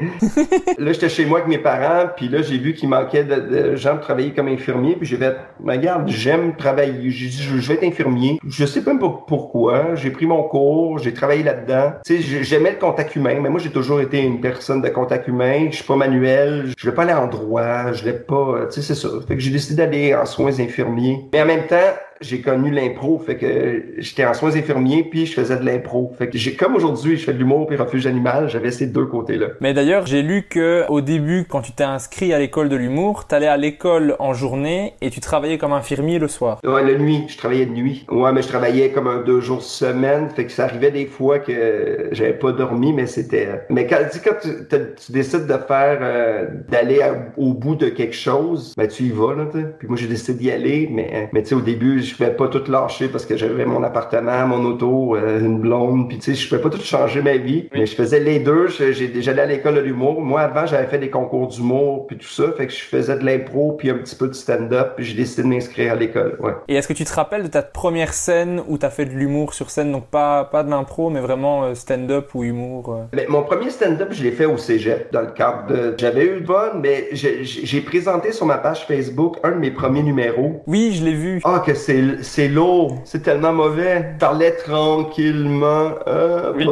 là, j'étais chez moi avec mes parents, puis là, j'ai vu qu'il manquait de, gens pour travailler comme infirmier, puis j'ai fait, regarde, j'aime travailler, j'ai dit, je, vais être infirmier. Je sais même pas pourquoi, j'ai pris mon cours, j'ai travaillé là-dedans. Tu sais, j'aimais le contact humain, mais moi, j'ai toujours été une personne de contact humain, je suis pas manuel, je vais pas aller en droit, je l'ai pas, tu sais, c'est ça. Fait que j'ai décidé d'aller en soins infirmiers. Mais en même temps, j'ai connu l'impro, fait que j'étais en soins infirmiers puis je faisais de l'impro. Fait que j'ai comme aujourd'hui, je fais de l'humour puis refuge animal, j'avais ces deux côtés-là. Mais d'ailleurs, j'ai lu que au début quand tu t'es inscrit à l'école de l'humour, t'allais à l'école en journée et tu travaillais comme infirmier le soir. Ouais, la nuit, je travaillais de nuit. Ouais, mais je travaillais comme un deux jours semaine, fait que ça arrivait des fois que j'avais pas dormi, mais c'était mais quand, quand tu, tu, décides de faire euh, d'aller au bout de quelque chose, ben tu y vas là, t'sais. Puis moi j'ai décidé d'y aller, mais mais tu sais au début, je pouvais pas tout lâcher parce que j'avais mon appartement, mon auto, euh, une blonde, puis tu sais, je pouvais pas tout changer ma vie. Mais je faisais les deux. J'allais à l'école de l'humour. Moi, avant, j'avais fait des concours d'humour puis tout ça, fait que je faisais de l'impro puis un petit peu de stand-up, puis j'ai décidé de m'inscrire à l'école. Ouais. Et est-ce que tu te rappelles de ta première scène où tu as fait de l'humour sur scène, donc pas pas de l'impro, mais vraiment euh, stand-up ou humour euh? mais Mon premier stand-up, je l'ai fait au cégep dans le cadre de. J'avais eu bonne, mais j'ai présenté sur ma page Facebook un de mes premiers numéros. Oui, je l'ai vu. Ah, que c'est c'est lourd, c'est tellement mauvais. Parlait tranquillement. Euh, oui.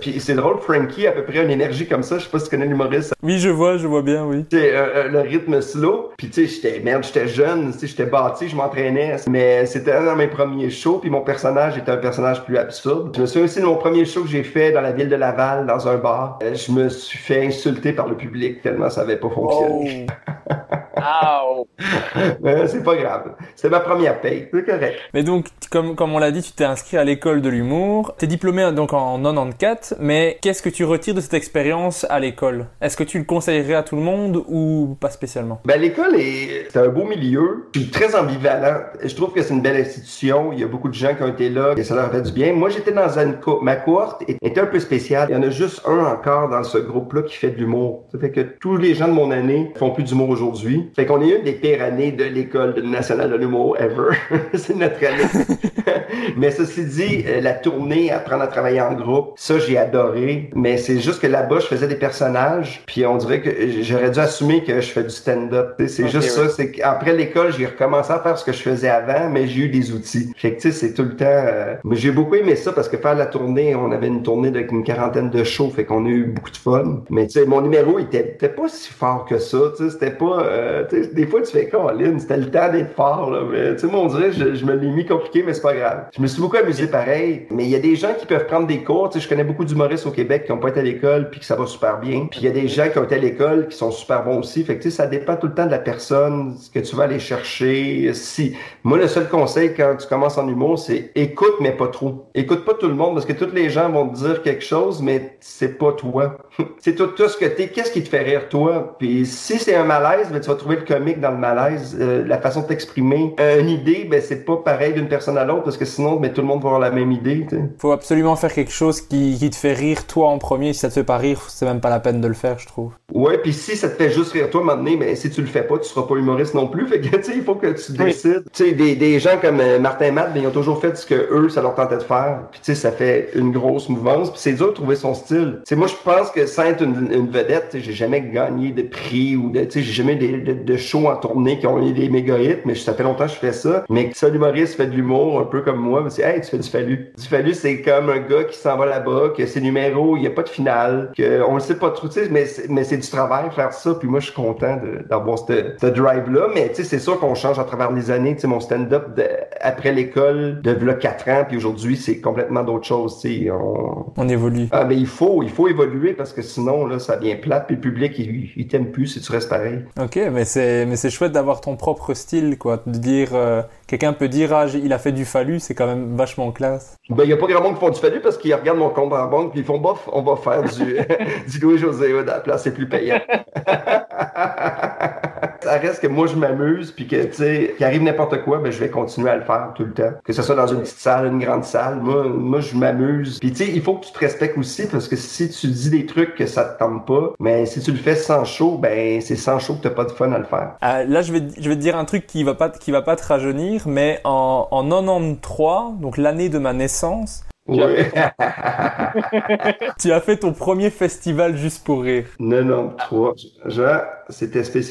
Puis c'est drôle, Frankie a à peu près une énergie comme ça. Je sais pas si tu connais l'humoriste. Oui, je vois, je vois bien, oui. C'est euh, euh, le rythme slow. Puis tu sais, j'étais merde, j'étais jeune, tu sais, j'étais bâti, je m'entraînais. Mais c'était un de mes premiers shows. Puis mon personnage était un personnage plus absurde. Je me souviens aussi de mon premier show que j'ai fait dans la ville de Laval, dans un bar. Je me suis fait insulter par le public tellement ça avait pas fonctionné. Oh. c'est pas grave. C'était ma première paye. C'est correct. Mais donc, comme, comme on l'a dit, tu t'es inscrit à l'école de l'humour. T'es diplômé donc en 94, mais qu'est-ce que tu retires de cette expérience à l'école? Est-ce que tu le conseillerais à tout le monde ou pas spécialement? Ben l'école est c'est un beau milieu. Je suis très ambivalent. Je trouve que c'est une belle institution. Il y a beaucoup de gens qui ont été là et ça leur fait du bien. Moi, j'étais dans une co ma cohorte était un peu spéciale. Il y en a juste un encore dans ce groupe-là qui fait de l'humour. Ça fait que tous les gens de mon année font plus d'humour aujourd'hui. Fait qu'on est une des pires années de l'école nationale de l'humour ever. c'est notre mais ceci dit, euh, la tournée, apprendre à travailler en groupe, ça j'ai adoré. Mais c'est juste que là-bas, je faisais des personnages, puis on dirait que j'aurais dû assumer que je fais du stand-up. C'est juste ça. C'est qu'après l'école, j'ai recommencé à faire ce que je faisais avant, mais j'ai eu des outils. Fait que tu sais, c'est tout le temps. Euh, mais j'ai beaucoup aimé ça parce que faire la tournée, on avait une tournée avec une quarantaine de shows, fait qu'on a eu beaucoup de fun. Mais tu sais, mon numéro il était, pas si fort que ça. Tu sais, c'était pas Euh, des fois, tu fais Colin, c'était le temps d'être fort, là. Mais, tu sais, moi, on dirait, je, je me l'ai mis compliqué, mais c'est pas grave. Je me suis beaucoup amusé pareil. Mais il y a des gens qui peuvent prendre des cours. Tu sais, je connais beaucoup d'humoristes au Québec qui ont pas été à l'école puis que ça va super bien. Puis il y a des gens qui ont été à l'école qui sont super bons aussi. Fait que, tu sais, ça dépend tout le temps de la personne, ce que tu vas aller chercher. Si, moi, le seul conseil quand tu commences en humour, c'est écoute, mais pas trop. Écoute pas tout le monde parce que tous les gens vont te dire quelque chose, mais c'est pas toi. c'est tout, tout ce que t'es. Qu'est-ce qui te fait rire, toi? Puis si c'est un malaise, ben, tu vas trouver le comique dans le malaise. Euh, la façon de t'exprimer. Euh, une idée, ben, c'est pas pareil d'une personne à l'autre parce que sinon, ben, tout le monde va avoir la même idée. Sais. Faut absolument faire quelque chose qui, qui te fait rire toi en premier. Si ça te fait pas rire, c'est même pas la peine de le faire, je trouve. Ouais, puis si ça te fait juste rire toi, à un moment donné, ben, si tu le fais pas, tu seras pas humoriste non plus. Fait que, tu sais, il faut que tu décides. Tu sais, des, des gens comme euh, Martin Matt, ben, ils ont toujours fait ce que eux, ça leur tentait de faire. Puis, tu sais, ça fait une grosse mouvance. Puis, c'est dur de trouver son style. Tu sais, moi, je pense que sans être une, une vedette, tu sais, j'ai jamais gagné de prix ou de, tu sais, j'ai jamais des, de, de shows en tournée qui ont eu des méga hits, mais ça fait longtemps que je fais ça. Mais que ça, l'humoriste fait de l'humour, un peu comme moi, mais c'est, hey, tu fais du fallu. Du fallu, c'est comme un gars qui s'en va là-bas, que ses numéros, il n'y a pas de finale, que on le sait pas trop, mais, c'est- mais c'est du travail faire ça. Puis moi, je suis content d'avoir ce ce drive-là. Mais tu sais, c'est sûr qu'on change à travers les années. Tu sais, mon stand-up après l'école, de là 4 ans, puis aujourd'hui, c'est complètement d'autres choses. Tu sais, on... On évolue. Ah, mais il faut, il faut évoluer parce que sinon, là, ça devient plate, puis le public, il, il t'aime plus si tu restes pareil. Ok, mais c'est mais c'est chouette d'avoir ton propre style, quoi. De dire, euh, quelqu'un peut dire, ah, il a fait du fallu, c'est quand même vachement classe. Ben, il y a pas grand monde qui font du fallu parce qu'ils regardent mon compte en banque ils font bof, on va faire du, du Louis-José Hood à la place, c'est plus payant. Ça reste que moi je m'amuse puis que tu sais, qu'il arrive n'importe quoi, ben je vais continuer à le faire tout le temps. Que ce soit dans une petite salle, une grande salle, moi, moi je m'amuse. Puis tu sais, il faut que tu te respectes aussi parce que si tu dis des trucs que ça te tente pas, mais si tu le fais sans show, ben c'est sans show que t'as pas de fun à le faire. Euh, là, je vais, je vais te dire un truc qui va pas, qui va pas te rajeunir, mais en, en 93, donc l'année de ma naissance, Ouais. tu as fait ton premier festival juste pour rire. 93. Genre, c'était spécial.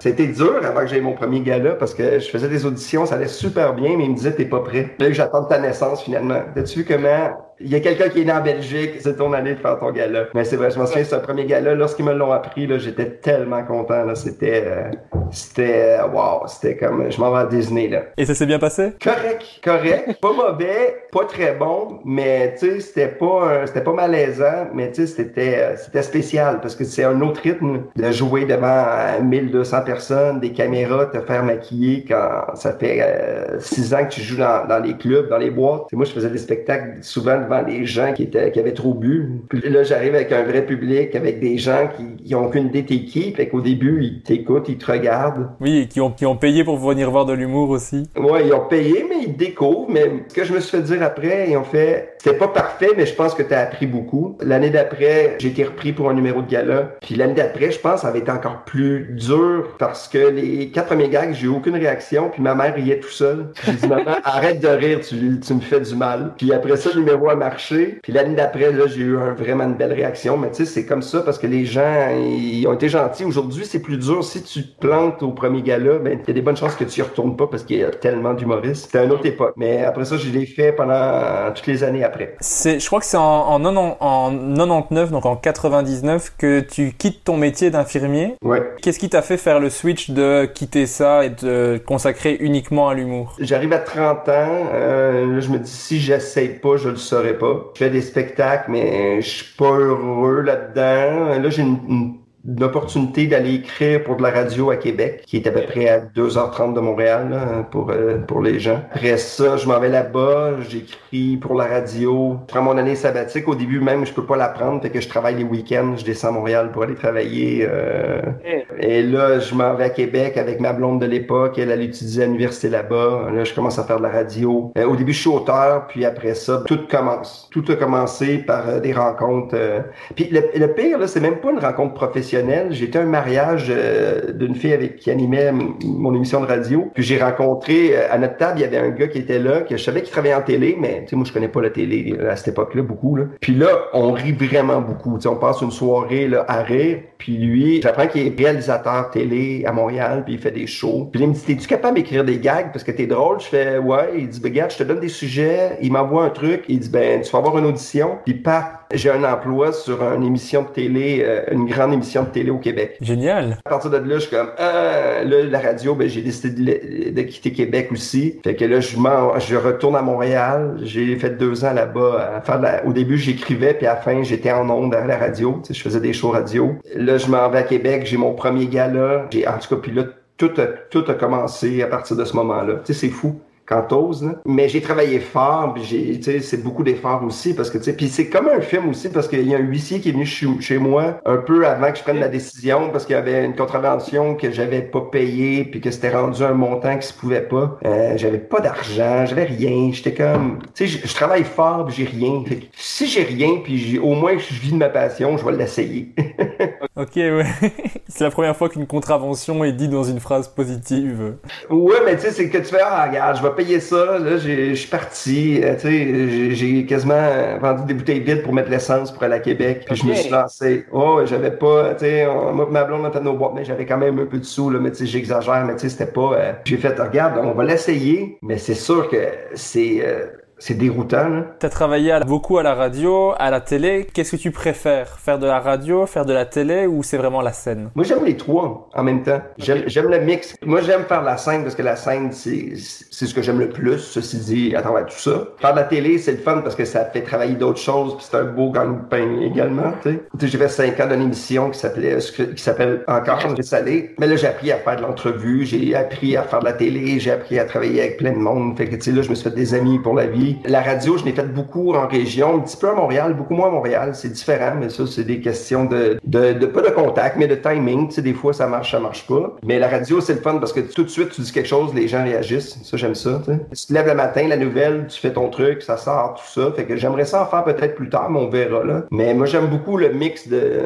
C'était dur avant que j'aie mon premier gala parce que je faisais des auditions, ça allait super bien, mais il me disait t'es pas prêt. Là, j'attends ta naissance finalement. T'as-tu vu comment il y a quelqu'un qui est né en Belgique, c'est ton année de faire ton gala. Mais c'est vrai, je me souviens, c'est un premier gala. Lorsqu'ils me l'ont appris, là, j'étais tellement content. Là, c'était, euh, c'était, wow, c'était comme, je m'en vais à Disney là. Et ça s'est bien passé? Correct, correct, pas mauvais, pas très bon, mais tu sais, c'était pas, c'était pas malaisant, mais tu sais, c'était, euh, c'était spécial parce que c'est un autre rythme de jouer devant euh, 1200 personnes, des caméras, te faire maquiller quand ça fait euh, six ans que tu joues dans, dans les clubs, dans les boîtes. Moi, je faisais des spectacles souvent devant des gens qui étaient, qui avaient trop bu. Puis là, j'arrive avec un vrai public, avec des gens qui, qui ont aucune idée t'es qui, fait qu'au début, ils t'écoutent, ils te regardent. Oui, et qui ont, qui ont payé pour venir voir de l'humour aussi. Ouais, ils ont payé, mais ils découvrent. Mais ce que je me suis fait dire après, ils ont fait, c'était pas parfait, mais je pense que t'as appris beaucoup. L'année d'après, j'ai été repris pour un numéro de gala. Puis l'année d'après, je pense, ça avait été encore plus dur parce que les quatre premiers gags, j'ai eu aucune réaction. Puis ma mère riait tout seul. J'ai dit, maman, arrête de rire, tu, tu me fais du mal. Puis après ça, le numéro a marché. Puis l'année d'après, là, j'ai eu un, vraiment une belle réaction. Mais tu sais, c'est comme ça parce que les gens, ils ont été gentils. Aujourd'hui, c'est plus dur. Si tu te plantes au premier gala, ben, il y a des bonnes chances que tu y retournes pas parce qu'il y a tellement d'humoristes. C'était une autre époque. Mais après ça, je l'ai fait pendant toutes les années après. C'est, je crois que c'est en, en 99, donc en 99, que tu quittes ton métier d'infirmier. Ouais. Qu'est-ce qui t'a fait faire le switch de quitter ça et de consacrer uniquement à l'humour J'arrive à 30 ans, euh, là, je me dis si j'essaye pas, je le saurais pas. Je fais des spectacles, mais je suis pas heureux là-dedans. Là, j'ai une, une- une opportunité d'aller écrire pour de la radio à Québec, qui est à peu près à 2h30 de Montréal là, pour euh, pour les gens. Après ça, je m'en vais là-bas, j'écris pour la radio. Je prends mon année sabbatique. Au début même, je peux pas la prendre, fait que je travaille les week-ends. Je descends à Montréal pour aller travailler. euh, et là, je m'en vais à Québec avec ma blonde de l'époque. Elle, elle étudie à l'université là-bas. Là, je commence à faire de la radio. Euh, au début, je suis auteur, puis après ça, tout commence. Tout a commencé par euh, des rencontres. euh. Puis le, le pire, là, c'est même pas une rencontre professionnelle. J'étais à un mariage euh, d'une fille avec qui animait mon émission de radio. Puis j'ai rencontré euh, à notre table, il y avait un gars qui était là, que je savais qu'il travaillait en télé, mais tu sais, moi je connais pas la télé euh, à cette époque-là beaucoup. Puis là, on rit vraiment beaucoup. Tu sais, on passe une soirée là, à rire. Puis lui, j'apprends qu'il est réalisateur télé à Montréal, puis il fait des shows. Puis il me dit, t'es-tu capable d'écrire des gags? Parce que t'es drôle? Je fais, ouais. Il dit, ben, regarde, je te donne des sujets. Il m'envoie un truc. Il dit, ben, tu vas avoir une audition. Puis paf, j'ai un emploi sur une émission de télé, euh, une grande émission de télé au Québec. Génial. À partir de là, je suis comme, ah, là, la radio, ben, j'ai décidé de, quitter Québec aussi. Fait que là, je m'en, je retourne à Montréal. J'ai fait deux ans là-bas la- au début, j'écrivais, puis à la fin, j'étais en ondes à la radio. Je faisais des shows radio. Là, je m'en vais à Québec. J'ai mon premier gala. J'ai, en tout cas, puis là, tout a, tout a commencé à partir de ce moment-là. Tu sais, c'est fou quand t'oses, là. Mais j'ai travaillé fort, puis j'ai, tu sais, c'est beaucoup d'efforts aussi, parce que, tu sais, puis c'est comme un film aussi, parce qu'il y a un huissier qui est venu chez, chez moi un peu avant que je prenne la décision, parce qu'il y avait une contravention que j'avais pas payée, puis que c'était rendu un montant qui se pouvait pas. Euh, j'avais pas d'argent, j'avais rien, j'étais comme, tu sais, je, travaille fort, puis j'ai rien. Fait que si j'ai rien, puis j'ai, au moins je vis de ma passion, je vais l'essayer. Ok, ouais. c'est la première fois qu'une contravention est dite dans une phrase positive. Ouais, mais tu sais, c'est que tu fais, ah, regarde, je vais payer ça, là, j'ai- je suis parti, euh, tu sais, j'ai- quasiment vendu des bouteilles vides pour mettre l'essence pour aller à Québec, puis je me suis lancé. Oh, j'avais pas, tu sais, ma blonde, on était nos boîtes, mais j'avais quand même un peu de sous, là, mais tu sais, j'exagère, mais tu sais, c'était pas, euh, j'ai fait, regarde, on va l'essayer, mais c'est sûr que c'est, euh, c'est déroutant, là. T'as travaillé à beaucoup à la radio, à la télé. Qu'est-ce que tu préfères? Faire de la radio, faire de la télé ou c'est vraiment la scène? Moi, j'aime les trois en même temps. J'aime, j'aime le mix. Moi, j'aime faire la scène parce que la scène, c'est, c'est ce que j'aime le plus, ceci dit, à travers tout ça. Faire de la télé, c'est le fun parce que ça fait travailler d'autres choses puis c'est un beau gagne-pain également, tu sais. Tu j'ai fait cinq ans d'une émission qui s'appelait, qui s'appelle Encore salé. Mais là, j'ai appris à faire de l'entrevue, j'ai appris à faire de la télé, j'ai appris à travailler avec plein de monde. Fait que, tu sais, là, je me suis fait des amis pour la vie. La radio, je l'ai fait beaucoup en région, un petit peu à Montréal, beaucoup moins à Montréal. C'est différent, mais ça, c'est des questions de, de, de, pas de contact, mais de timing. Tu sais, des fois, ça marche, ça marche pas. Mais la radio, c'est le fun parce que tout de suite, tu dis quelque chose, les gens réagissent. Ça, j'aime ça, tu sais. Tu te lèves le matin, la nouvelle, tu fais ton truc, ça sort, tout ça. Fait que j'aimerais ça en faire peut-être plus tard, mais on verra, là. Mais moi, j'aime beaucoup le mix de,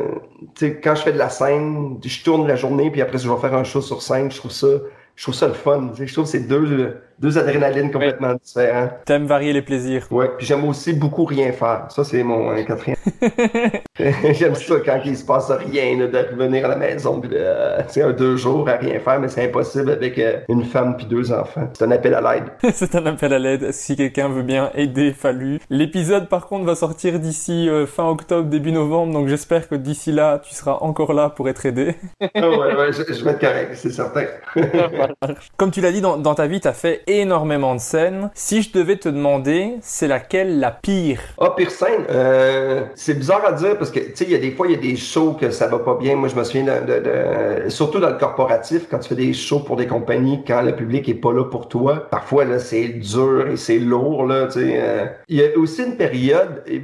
tu sais, quand je fais de la scène, je tourne la journée, puis après, je vais faire un show sur scène, je trouve ça, je trouve ça le fun. tu sais. Je trouve que c'est deux, deux adrénalines complètement différentes. T'aimes varier les plaisirs. Ouais, puis j'aime aussi beaucoup rien faire. Ça, c'est mon euh, quatrième. j'aime ça quand il se passe rien, là, de revenir à la maison, puis euh, tu sais, un deux jours à rien faire, mais c'est impossible avec euh, une femme puis deux enfants. C'est un appel à l'aide. c'est un appel à l'aide si quelqu'un veut bien aider Fallu. L'épisode par contre va sortir d'ici euh, fin octobre, début novembre, donc j'espère que d'ici là tu seras encore là pour être aidé. Ah ouais, ouais, je, je vais être correct, c'est certain. Comme tu l'as dit, dans, dans ta vie, tu as fait énormément de scènes. Si je devais te demander, c'est laquelle la pire? Ah, pire scène, euh, c'est bizarre à dire parce que, tu sais, il y a des fois, il y a des shows que ça va pas bien. Moi, je me souviens de, de- de- surtout dans le corporatif, quand tu fais des shows pour des compagnies, quand le public est pas là pour toi, parfois, là, c'est dur et c'est lourd, là, tu sais. euh. Il y a aussi une période, et,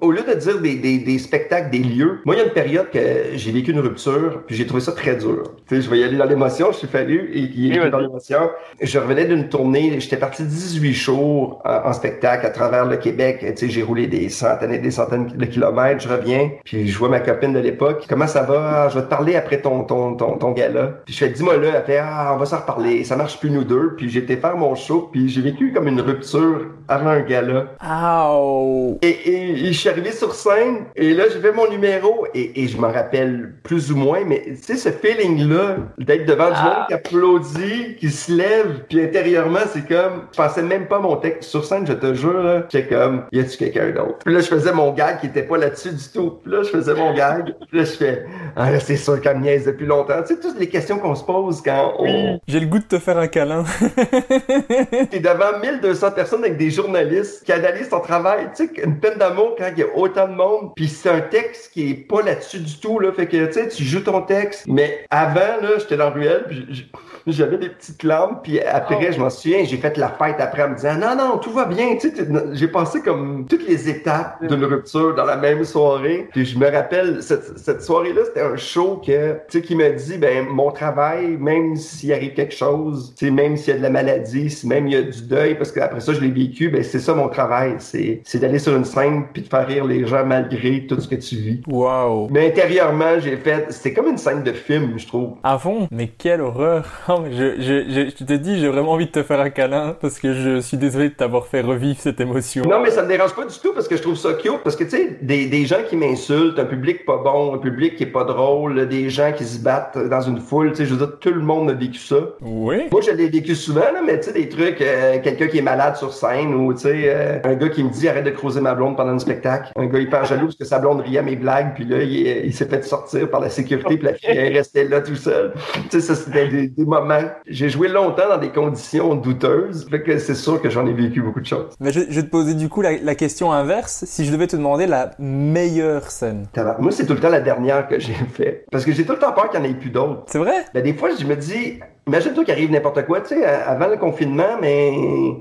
au lieu de dire des, des, des spectacles, des lieux, moi, il y a une période que j'ai vécu une rupture, puis j'ai trouvé ça très dur. Tu sais, je vais y aller dans l'émotion, je suis fallu, et qui est dans l'émotion. Je revenais d'une tournée J'étais parti 18 jours en, en spectacle à travers le Québec. Tu sais, j'ai roulé des centaines et des centaines de kilomètres. Je reviens, puis je vois ma copine de l'époque. Comment ça va? Ah, je vais te parler après ton, ton, ton, ton gala. Puis je fais, dis-moi là. Fait, ah, on va s'en reparler. Ça marche plus nous deux. Puis j'ai été faire mon show, puis j'ai vécu comme une rupture avant un gala. Ow. Et, et, et je suis arrivé sur scène, et là, j'ai fait mon numéro, et, et je m'en rappelle plus ou moins, mais tu sais, ce feeling-là, d'être devant du monde qui applaudit, qui se lève, puis intérieurement, c'est comme, je pensais même pas mon texte. Sur scène, je te jure, là, j'étais comme, y a-tu quelqu'un d'autre? Puis là, je faisais mon gag qui était pas là-dessus du tout. Puis là, je faisais mon gag, puis là, je fais, ah là, c'est sûr qu'elle me niaise depuis longtemps. Tu sais, toutes les questions qu'on se pose quand on... J'ai le goût de te faire un câlin. T'es devant 1200 personnes avec des journalistes qui analysent ton travail. Tu sais, une peine d'amour quand il y a autant de monde. Puis c'est un texte qui est pas là-dessus du tout. Là. Fait que, tu sais, tu joues ton texte. Mais avant, là, j'étais dans la ruelle, puis j'avais des petites lampes. Puis après, je m'en souviens, j'ai fait la fête après en me disant, non, non, tout va bien. Tu sais, t'es- j'ai passé comme toutes les étapes d'une rupture dans la même soirée. Puis je me rappelle, cette, cette soirée-là, c'était un show que, tu sais, qui me dit, ben, mon travail, même s'il arrive quelque chose, tu sais, même s'il y a de la maladie, si même il y a du deuil, parce qu'après ça, je l'ai vécu, ben, c'est ça mon travail. C'est, c'est d'aller sur une scène puis de faire rire les gens malgré tout ce que tu vis. Wow. Mais intérieurement, j'ai fait, c'était comme une scène de film, je trouve. À fond? Mais quelle horreur mais je, je, je, je te dis, j'ai vraiment envie de te faire un câlin parce que je suis désolé de t'avoir fait revivre cette émotion. Non, mais ça me dérange pas du tout parce que je trouve ça cute. Parce que, tu sais, des, des gens qui m'insultent, un public pas bon, un public qui est pas drôle, des gens qui se battent dans une foule, tu sais, je veux dire, tout le monde a vécu ça. Oui Moi, je l'ai vécu souvent, là, mais tu sais, des trucs, euh, quelqu'un qui est malade sur scène ou, tu sais, euh, un gars qui me dit arrête de croiser ma blonde pendant un spectacle. Un gars hyper jaloux parce que sa blonde riait à mes blagues, puis là, il s'est fait sortir par la sécurité, puis la fille elle restait là tout seul. Tu sais, ça, c'était des, des moments. J'ai joué longtemps dans des conditions douteuses, fait que c'est sûr que j'en ai vécu beaucoup de choses. Mais je, je vais te poser du coup la, la question inverse. Si je devais te demander la meilleure scène. Moi, c'est tout le temps la dernière que j'ai fait. Parce que j'ai tout le temps peur qu'il n'y en ait plus d'autres. C'est vrai? Ben, des fois, je me dis, imagine-toi qu'il arrive n'importe quoi, tu sais, avant le confinement, mais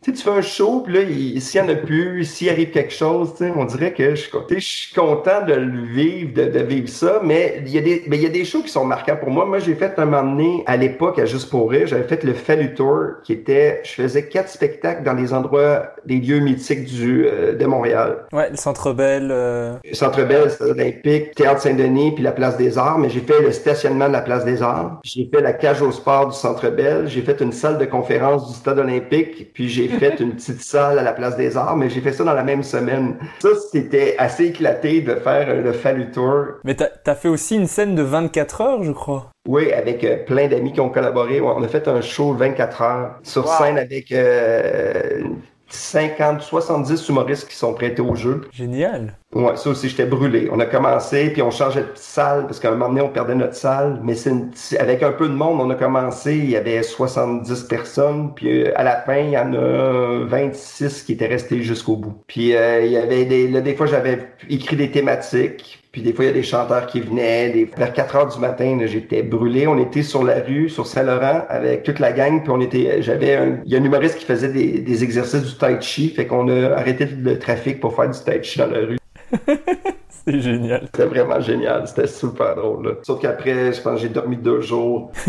tu fais un show, puis là, il- s'il y en a plus, s'il arrive quelque chose, tu sais, on dirait que je, suis je content de le vivre, de, de vivre ça, mais il y a des, ben, il y a des shows qui sont marquants pour moi. Moi, j'ai fait un moment donné, à l'époque, à Juste pour rire, j'avais fait le Fallu Tour, qui était, je faisais quatre spectacles dans des endroits, des lieux mythiques du, euh, de Montréal. Ouais, le Centre Bell. euh, Centre Bell, Stade olympique, Théâtre Saint-Denis, puis la Place des Arts, mais j'ai fait le stationnement de la Place des Arts. J'ai fait la cage au sport du Centre Bell. J'ai fait une salle de conférence du Stade olympique, puis j'ai fait une petite salle à la Place des Arts, mais j'ai fait ça dans la même semaine. Ça, c'était assez éclaté de faire euh, le Fallu Tour. Mais t'as t'as fait aussi une scène de 24 heures, je crois. Oui, avec euh, plein d'amis qui ont collaboré. Ouais, on a fait un show 24 heures sur scène avec euh, 50, 70 humoristes qui sont prêtés au jeu. Génial. Ouais, ça aussi, j'étais brûlé. On a commencé, puis on changeait de salle, parce qu'à un moment donné, on perdait notre salle. Mais c'est une- avec un peu de monde, on a commencé, il y avait 70 personnes, puis euh, à la fin, il y en a 26 qui étaient restés jusqu'au bout. Puis euh, il y avait des... Là, des fois, j'avais écrit des thématiques, puis des fois, il y a des chanteurs qui venaient. Vers 4 heures du matin, j'étais brûlé. On était sur la rue, sur Saint-Laurent, avec toute la gang, puis on était... J'avais un... Il y a un humoriste qui faisait des, des exercices du tai chi, fait qu'on a arrêté le trafic pour faire du tai chi dans la rue. C'est génial. C'était vraiment génial, c'était super drôle. là. Sauf qu'après, je pense que j'ai dormi deux jours.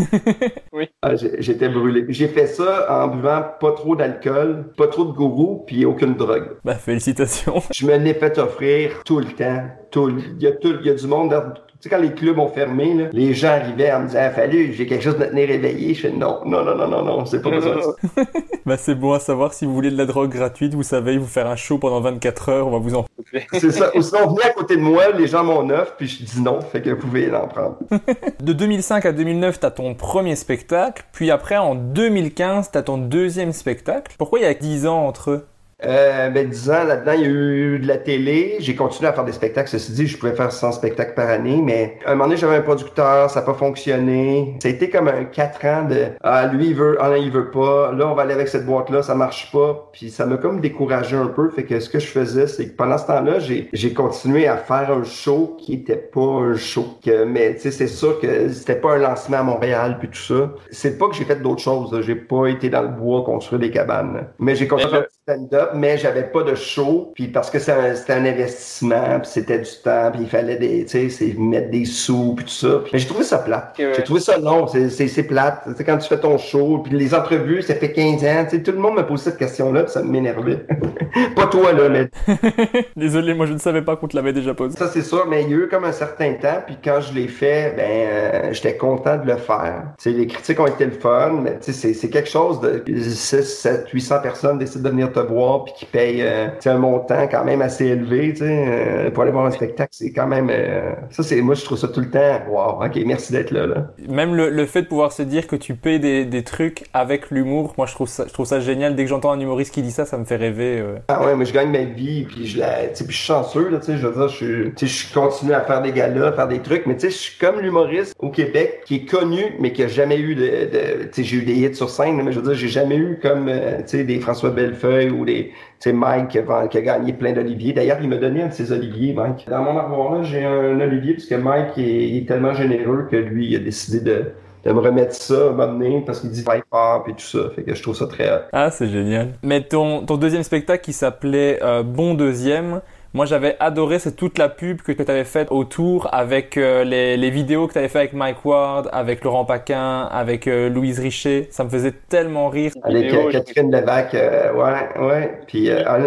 Oui. Ah, J'étais brûlé. J'ai fait ça en buvant pas trop d'alcool, pas trop de gourou, puis aucune drogue. Bah, félicitations. Je me l'ai fait offrir tout le temps. Tout, il, y a tout, il y a du monde. Tu sais, quand les clubs ont fermé, là, les gens arrivaient en me disant, fallu, j'ai quelque chose de me tenir éveillé. Je fais, non, non, non, non, non, non, c'est pas besoin de ça. Bah, c'est bon à savoir si vous voulez de la drogue gratuite, vous savez, vous faire un show pendant 24 heures, on va vous en C'est ça. Ou sinon, venez à côté de moi, les gens m'en offrent, puis je dis non, fait que vous pouvez en prendre. De 2005 à 2009, t'as ton premier spectacle, puis après, en 2015, t'as ton deuxième spectacle. Pourquoi il y a 10 ans entre eux? Euh, ben, 10 ans là-dedans, il y a eu de la télé. J'ai continué à faire des spectacles. Ceci dit, je pouvais faire 100 spectacles par année, mais à un moment donné, j'avais un producteur, ça n'a pas fonctionné. Ça a été comme un 4 ans de Ah, lui, il veut, ah, non, il veut pas. Là, on va aller avec cette boîte-là, ça marche pas. Puis ça m'a comme découragé un peu. Fait que ce que je faisais, c'est que pendant ce temps-là, j'ai, j'ai continué à faire un show qui était pas un show. Que, mais tu sais, c'est sûr que c'était pas un lancement à Montréal puis tout ça. C'est pas que j'ai fait d'autres choses. là. J'ai pas été dans le bois construire des cabanes. Mais j'ai continué à faire du stand-up. Là, mais j'avais pas de show, puis parce que un- c'était un investissement, puis c'était du temps, puis il fallait des, tu sais, mettre des sous, puis tout ça. Mais j'ai trouvé ça plate. Ouais. J'ai trouvé ça long, c'est- plate. Tu sais, quand tu fais ton show, puis les entrevues, ça fait 15 ans, tu sais, tout le monde me pose cette question-là, puis ça m'énervait. pas toi, là, mais Désolé, moi je ne savais pas qu'on te l'avait déjà posé. ça, c'est sûr, mais il y a eu comme un certain temps, puis quand je l'ai fait, ben, euh, j'étais content de le faire. Tu sais, les critiques ont été le fun, mais tu sais, c'est- c'est quelque chose de 6, 7, 800 personnes décident de venir te voir, puis qui payent euh, un montant quand même assez élevé, tu sais, euh, pour aller voir un spectacle, c'est quand même... euh, ça, c'est moi, je trouve ça tout le temps, wow, ok, merci d'être là, là. Même le, le fait de pouvoir se dire que tu payes des, des trucs avec l'humour, moi je trouve ça, je trouve ça génial. Dès que j'entends un humoriste qui dit ça, ça me fait rêver. euh. Ah ouais, mais je gagne ma vie, puis je, la, tu sais, puis je suis chanceux, là, tu sais, je veux dire, je, suis- je continue à faire des galas, à faire des trucs, mais tu sais, je suis comme l'humoriste au Québec qui est connu, mais qui a jamais eu de, de tu sais, j'ai eu des hits sur scène, mais je veux dire, j'ai jamais eu comme, tu sais, des François Bellefeuille ou des, sais, Mike qui a, qui a gagné plein d'oliviers. D'ailleurs, il m'a donné un de ses oliviers, Mike. Dans mon armoire, là, j'ai un olivier, parce que Mike est, il est tellement généreux que lui, il a décidé de, de me remettre ça, m'amener, parce qu'il dit, fight fort, puis tout ça. Fait que je trouve ça très hot. Ah, c'est génial. Mais ton, ton deuxième spectacle qui s'appelait euh, Bon Deuxième, moi j'avais adoré, c'est toute la pub que, que tu avais faite autour avec euh, les, les vidéos que tu avais fait avec Mike Ward, avec Laurent Paquin, avec euh, Louise Richer. Ça me faisait tellement rire. Avec Vidéo, euh, Catherine Levac, euh, ouais, ouais. Puis euh, ah,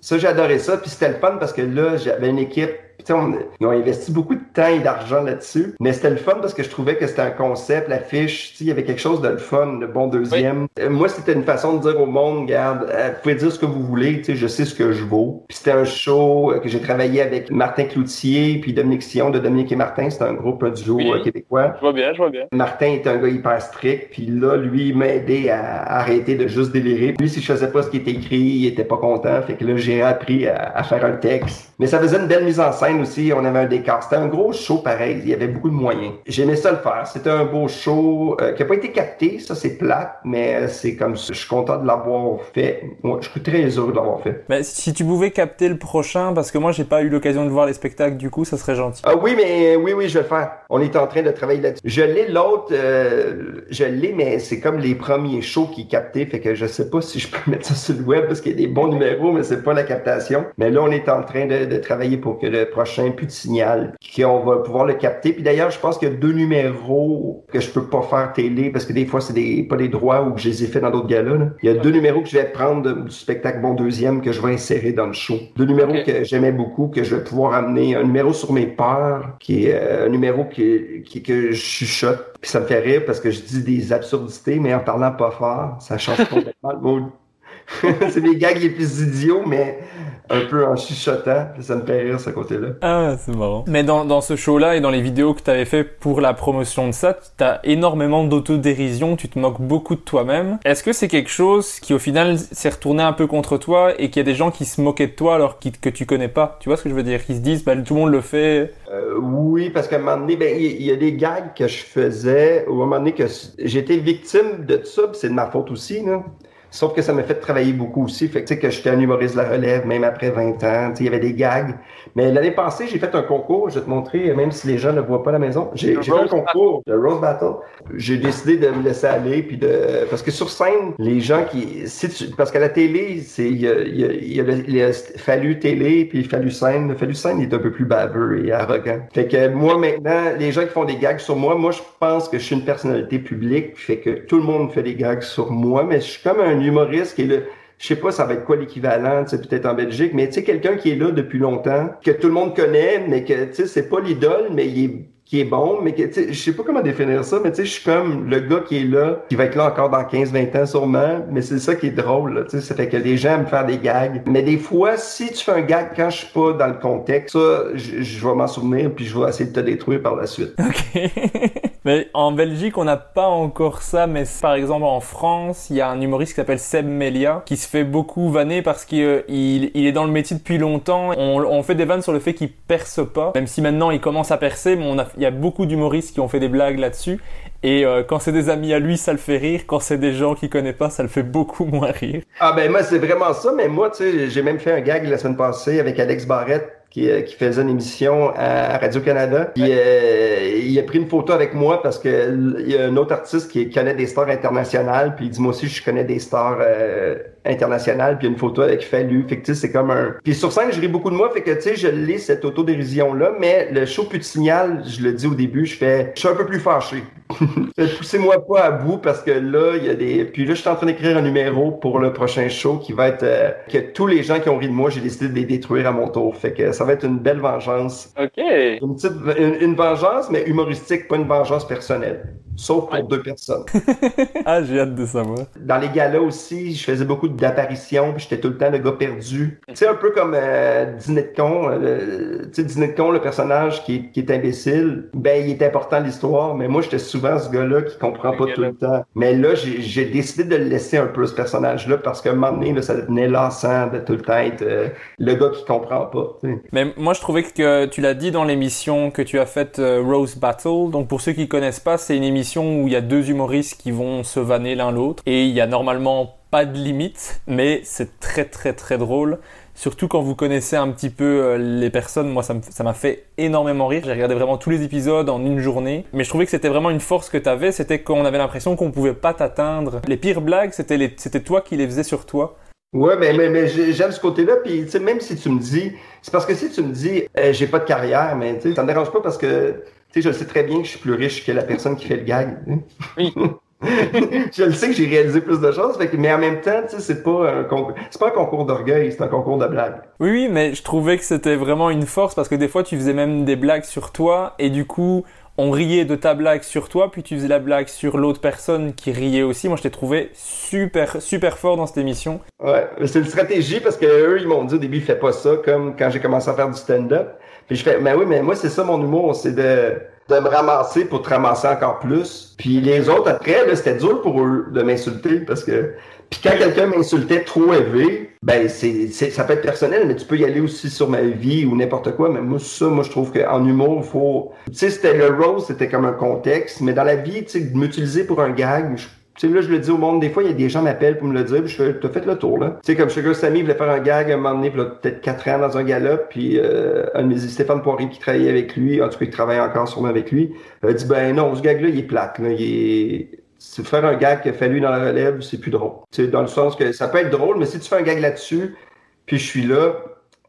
ça, j'ai adoré ça. Puis c'était le fun parce que là, j'avais une équipe. Puis, on- ils ont investi beaucoup de temps et d'argent là-dessus. Mais c'était le fun parce que je trouvais que c'était un concept, l'affiche. Tu sais, il y avait quelque chose de le fun, le bon deuxième. Euh, moi, c'était une façon de dire au monde, regarde, euh, vous pouvez dire ce que vous voulez. Je sais ce que je vaux. Puis c'était un show euh, que j'ai travaillé avec Martin Cloutier puis Dominique Sion de Dominique et Martin. C'est un groupe, Oui. euh, québécois. Je vois bien, je vois bien. Martin est un gars hyper strict, puis là, lui, il m'a aidé à arrêter de juste délirer. Lui, si je faisais pas ce qui était écrit, il était pas content, fait que là, j'ai appris à, à faire un texte. Mais ça faisait une belle mise en scène aussi, on avait un décor. C'était un gros show pareil, il y avait beaucoup de moyens. J'aimais ça le faire, c'était un beau show euh, qui a pas été capté, ça c'est plate, mais euh, c'est comme ça. Je suis content de l'avoir fait. Ouais, je suis très heureux de l'avoir fait. Mais si tu pouvais capter le prochain, parce que moi j'ai pas eu l'occasion de voir les spectacles, du coup ça serait gentil. Ah oui, mais oui, oui, je vais le faire. On est en train de travailler là-dessus. Je l'ai l'autre, euh, je l'ai, mais c'est comme les premiers shows qui capté, fait que je sais pas si je peux mettre ça sur le web parce qu'il y a des bons numéros, mais c'est pas la captation. Mais là, on est en train de, de travailler pour que le prochain plus de signal, qu'on va pouvoir le capter. Puis d'ailleurs, je pense qu'il y a deux numéros que je peux pas faire télé parce que des fois c'est des pas des droits ou que je les ai fait dans d'autres galas. là. Il y a deux numéros que je vais prendre du spectacle Bon Deuxième que je vais insérer dans le show. Deux numéros que j'aimais beaucoup, que je vais pouvoir amener. Un numéro sur mes peurs, qui est euh, un numéro qui, qui, que je chuchote. Puis ça me fait rire parce que je dis des absurdités, mais en parlant pas fort, ça change complètement le mood. c'est mes gags les plus idiots, mais un peu en chuchotant. Ça me fait rire, ce côté-là. Ah, c'est marrant. Mais dans, dans ce show-là et dans les vidéos que tu avais fait pour la promotion de ça, tu as énormément d'autodérision, tu te moques beaucoup de toi-même. Est-ce que c'est quelque chose qui au final s'est retourné un peu contre toi et qu'il y a des gens qui se moquaient de toi alors que tu connais pas? Tu vois ce que je veux dire? Qui se disent, bah, tout le monde le fait. Euh, oui, parce qu'à un moment donné, ben, il il y, a des gags que je faisais au moment donné que j'étais victime de ça, c'est de ma faute aussi, là. Sauf que ça m'a fait travailler beaucoup aussi. Fait que, tu sais, que j'étais un humoriste de la relève, même après 20 ans. Tu sais, il y avait des gags. Mais l'année passée, j'ai fait un concours. Je vais te montrer, même si les gens ne voient pas à la maison. J'ai fait un Rose concours, le Rose Battle. J'ai décidé de me laisser aller, puis de... Parce que sur scène, les gens qui... Si tu... Parce qu'à la télé, il y a, il y a, il y a le, le fallu télé, puis le fallu scène. Le fallu scène il est un peu plus baveux et arrogant. Fait que moi, maintenant, les gens qui font des gags sur moi, moi, je pense que je suis une personnalité publique, fait que tout le monde fait des gags sur moi, mais je suis comme un humoriste qui est le... Je sais pas, ça va être quoi l'équivalent, sais, peut-être en Belgique, mais tu sais, quelqu'un qui est là depuis longtemps, que tout le monde connaît, mais que, tu sais, c'est pas l'idole, mais il est qui est bon, mais que, tu sais, je sais pas comment définir ça, mais tu sais, je suis comme le gars qui est là, qui va être là encore dans 15-20 ans sûrement, mais c'est ça qui est drôle, tu sais, ça fait que les gens aiment faire des gags. Mais des fois, si tu fais un gag quand je suis pas dans le contexte, ça, je vais m'en souvenir, puis je vais essayer de te détruire par la suite. Ok. mais en Belgique, on n'a pas encore ça, mais par exemple en France, il y a un humoriste qui s'appelle Seb Melia, qui se fait beaucoup vanner parce qu'il euh, est dans le métier depuis longtemps. On, fait des vannes sur le fait qu'il perce pas, même si maintenant il commence à percer, mais il y a beaucoup d'humoristes qui ont fait des blagues là-dessus. Et euh, quand c'est des amis à lui, ça le fait rire. Quand c'est des gens qu'il connaît pas, ça le fait beaucoup moins rire. Ah ben moi, c'est vraiment ça, mais moi, tu sais, j'ai même fait un gag la semaine passée avec Alex Barrette, qui, euh, qui faisait une émission à Radio-Canada. Puis euh, il a pris une photo avec moi parce que il y a un autre artiste qui connaît des stars internationales. Puis il dit moi aussi je connais des stars euh, internationales. Puis une photo avec Fallu. Fait que tu sais, c'est comme un. Puis sur scène, je ris beaucoup de moi. Fait que tu sais, je lis cette autodérision-là. Mais le show plus de signal, je le dis au début, je fais. Je suis un peu plus fâché. Poussez-moi pas à bout parce que là, il y a des. Puis là, je suis en train d'écrire un numéro pour le prochain show qui va être euh, que tous les gens qui ont ri de moi, j'ai décidé de les détruire à mon tour. Fait que ça va être une belle vengeance. OK. Une, petite, une, une vengeance, mais humoristique, pas une vengeance personnelle. Sauf pour deux personnes. ah, j'ai hâte de savoir. Dans les galas aussi, je faisais beaucoup d'apparitions, puis j'étais tout le temps le gars perdu. Tu sais, un peu comme euh, Dîner de con. euh, tu sais, Dîner de con, le personnage qui est, qui est imbécile, ben, il est important l'histoire, mais moi, j'étais souvent ce gars-là qui comprend pas tout le temps. Mais là, j'ai décidé de le laisser un peu, ce personnage-là, parce qu'à un moment donné, là, ça devenait lassant de tout le temps être euh, le gars qui comprend pas. tu sais. Mais moi, je trouvais que tu l'as dit dans l'émission que tu as faite euh, Rose Battle. Donc, pour ceux qui connaissent pas, c'est une émission où il y a deux humoristes qui vont se vanner l'un l'autre. Et il y a normalement pas de limite, mais c'est très très très drôle. Surtout quand vous connaissez un petit peu euh, les personnes, moi ça m'a fait énormément rire. J'ai regardé vraiment tous les épisodes en une journée. Mais je trouvais que c'était vraiment une force que tu avais, c'était qu'on avait l'impression qu'on pouvait pas t'atteindre. Les pires blagues, c'était toi qui les faisais sur toi. Ouais, mais, mais, mais j'ai- j'aime ce côté-là. Puis, même si tu me dis, c'est parce que si tu me dis, euh, j'ai pas de carrière, mais ça me dérange pas parce que, tu sais, je sais très bien que je suis plus riche que la personne qui fait le gag. Oui. je le sais que j'ai réalisé plus de choses, fait que, mais en même temps, tu sais, c'est pas un concours, c'est pas un concours d'orgueil, c'est un concours de blagues. Oui, oui, mais je trouvais que c'était vraiment une force parce que des fois tu faisais même des blagues sur toi et du coup on riait de ta blague sur toi puis tu faisais la blague sur l'autre personne qui riait aussi. Moi je t'ai trouvé super super fort dans cette émission. Ouais, c'est une stratégie parce que eux, ils m'ont dit au début, fais pas ça, comme quand j'ai commencé à faire du stand-up. Puis je fais, mais oui, mais moi, c'est ça mon humour, c'est de, de me ramasser pour te ramasser encore plus. Puis les autres, après, c'était dur pour eux de m'insulter parce que. Puis quand quelqu'un m'insultait trop élevé, ben c'est, c'est, ça peut être personnel, mais tu peux y aller aussi sur ma vie ou n'importe quoi. Mais moi, ça, moi, je trouve qu'en humour, faut. Tu sais, c'était le rose, c'était comme un contexte, mais dans la vie, tu sais, de m'utiliser pour un gag, je- tu sais, là, je le dis au monde, des fois, il y a des gens m'appellent pour me le dire, puis je fais, t'as fait le tour, là. Tu sais, comme Sugar Sammy voulait faire un gag un moment donné, peut-être quatre ans dans un gala, puis euh, un de mes Stéphane Poirier qui travaillait avec lui, en tout cas, il travaille encore sûrement avec lui, a dit, ben non, ce gag-là, il est plate, là, il est... C'est faire un gag qui a fallu dans la relève, c'est plus drôle. Sais, dans le sens que ça peut être drôle, mais si tu fais un gag là-dessus, puis je suis là,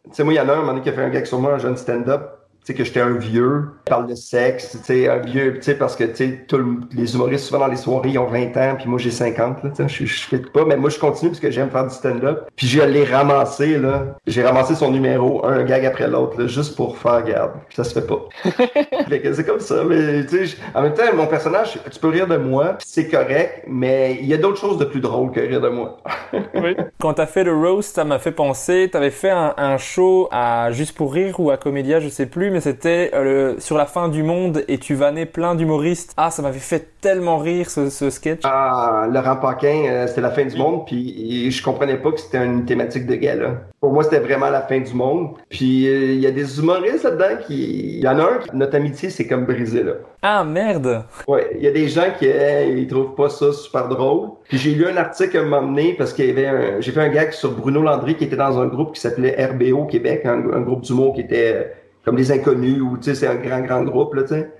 tu sais, moi, il y en a un, un moment donné qui a fait un gag sur moi, un jeune stand-up, sais, que j'étais un vieux, qui parle de sexe, tu sais, un vieux, tu sais, parce que, tu sais, le- les humoristes, souvent dans les soirées, ils ont 20 ans, puis moi, j'ai 50, là, tu sais, je, je fais pas, mais moi, je continue parce que j'aime faire du stand-up. Puis je l'ai ramassé, là. J'ai ramassé son numéro, un gag après l'autre, là, juste pour faire garde. Puis ça se fait pas. C'est comme ça, mais, tu sais, je- en même temps, mon personnage, tu peux rire de moi, c'est correct, mais il y a d'autres choses de plus drôles que rire de moi. Quand t'as fait le roast, ça m'a fait penser, t'avais fait un, un show à Juste pour rire ou à Comédia, je sais plus, mais c'était euh, sur la fin du monde et tu vannais plein d'humoristes. Ah, ça m'avait fait tellement rire ce, ce sketch. Ah, Laurent Paquin, euh, c'était la fin du monde, puis je comprenais pas que c'était une thématique de gala. Pour moi, c'était vraiment la fin du monde. Puis euh, il y a des humoristes là-dedans qui... Il y en a un, qui- notre amitié, c'est comme brisé, là. Ah merde Ouais, il y a des gens qui ils trouvent pas ça super drôle. Puis j'ai lu un article à un moment donné parce qu'il y avait un... J'ai fait un gag sur Bruno Landry qui était dans un groupe qui s'appelait RBO Québec, un, un groupe d'humour qui était comme les inconnus ou tu sais c'est un grand grand groupe là tu sais.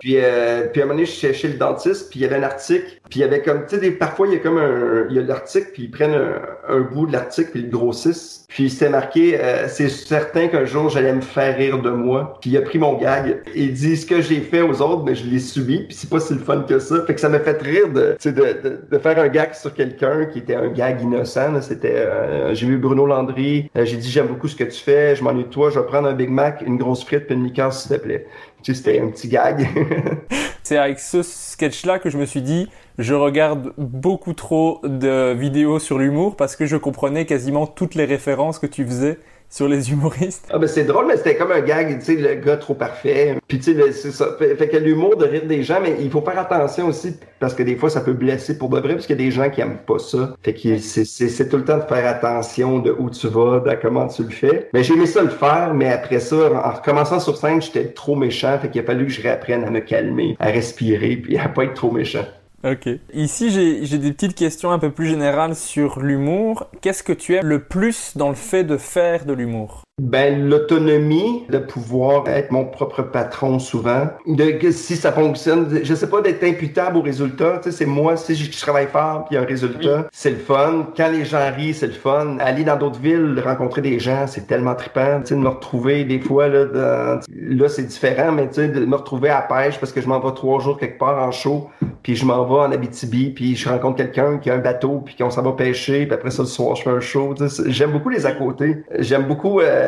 Puis, euh, puis à un moment donné, je suis chez le dentiste, puis il y avait un article, puis il y avait comme, tu sais, parfois il y a comme un, il y a l'article, puis ils prennent un, un bout de l'article, puis ils le grossissent. Puis c'était marqué, euh, c'est certain qu'un jour j'allais me faire rire de moi. Puis il a pris mon gag, il dit ce que j'ai fait aux autres, mais je l'ai subi, puis c'est pas si le fun que ça. Fait que ça m'a fait rire de, de, de, de faire un gag sur quelqu'un qui était un gag innocent. C'était, euh, j'ai vu Bruno Landry, euh, j'ai dit j'aime beaucoup ce que tu fais, je m'ennuie de toi, je vais prendre un Big Mac, une grosse frite, puis une liqueur s'il te plaît. C'était un petit gag. C'est avec ce sketch-là que je me suis dit, je regarde beaucoup trop de vidéos sur l'humour parce que je comprenais quasiment toutes les références que tu faisais sur les humoristes. Ah ben c'est drôle, mais c'était comme un gag, tu sais, le gars trop parfait. Puis tu sais, c'est ça. Fait, fait que l'humour de rire des gens, mais il faut faire attention aussi parce que des fois ça peut blesser pour de vrai, parce qu'il y a des gens qui aiment pas ça. Fait que c'est, c'est, tout le temps de faire attention de où tu vas, de comment tu le fais. Mais j'ai aimé ça le faire, mais après ça, en en recommençant sur scène, j'étais trop méchant, fait qu'il a fallu que je réapprenne à me calmer, à respirer, puis à pas être trop méchant. Ok. Ici, j'ai des petites questions un peu plus générales sur l'humour. Qu'est-ce que tu aimes le plus dans le fait de faire de l'humour? Ben, l'autonomie, de pouvoir être mon propre patron souvent. De, si ça fonctionne, je sais pas, d'être imputable au résultat. Tu sais, c'est moi, si je travaille fort puis il y a un résultat, c'est le fun. Quand les gens rient, c'est le fun. Aller dans d'autres villes, rencontrer des gens, c'est tellement trippant. Tu sais, de me retrouver des fois, là, dans- là, c'est différent, mais tu sais, de me retrouver à la pêche parce que je m'en vais trois jours quelque part en show, puis je m'en vais en Abitibi, puis je rencontre quelqu'un qui a un bateau, puis qu'on s'en va pêcher, puis après ça, le soir, je fais un show. Tu sais, J'aime beaucoup les à côté. J'aime beaucoup euh,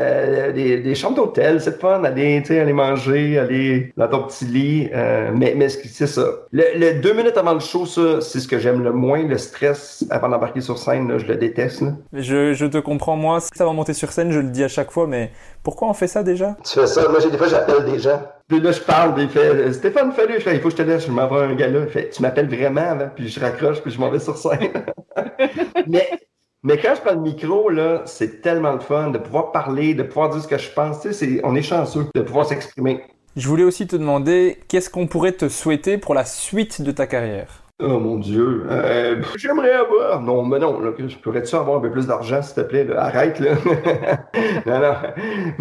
des, des chambres d'hôtel, c'est le fun, aller, tu sais, aller manger, aller dans ton petit lit. euh, mais mais c'est ça. Le, le deux minutes avant le show, ça, c'est ce que j'aime le moins. Le stress avant d'embarquer sur scène, là, je le déteste. Là. je, je te comprends, moi. Ça va monter sur scène, je le dis à chaque fois, mais pourquoi on fait ça déjà? Tu fais ça, moi j'ai des fois j'appelle des gens. Puis là je parle, puis il fait euh, Stéphane Fallu, je fais il faut que je te laisse, je m'envoie un gars là. Il fait tu m'appelles vraiment avant, puis je raccroche, puis je m'en vais sur scène. mais mais quand je prends le micro là, c'est tellement le fun de pouvoir parler, de pouvoir dire ce que je pense. Tu sais, on est chanceux de pouvoir s'exprimer. Je voulais aussi te demander qu'est-ce qu'on pourrait te souhaiter pour la suite de ta carrière? Oh mon Dieu. Euh, J'aimerais avoir. Non, mais non, là, je pourrais-tu avoir un peu plus d'argent, s'il te plaît? là? Arrête, là. non, non.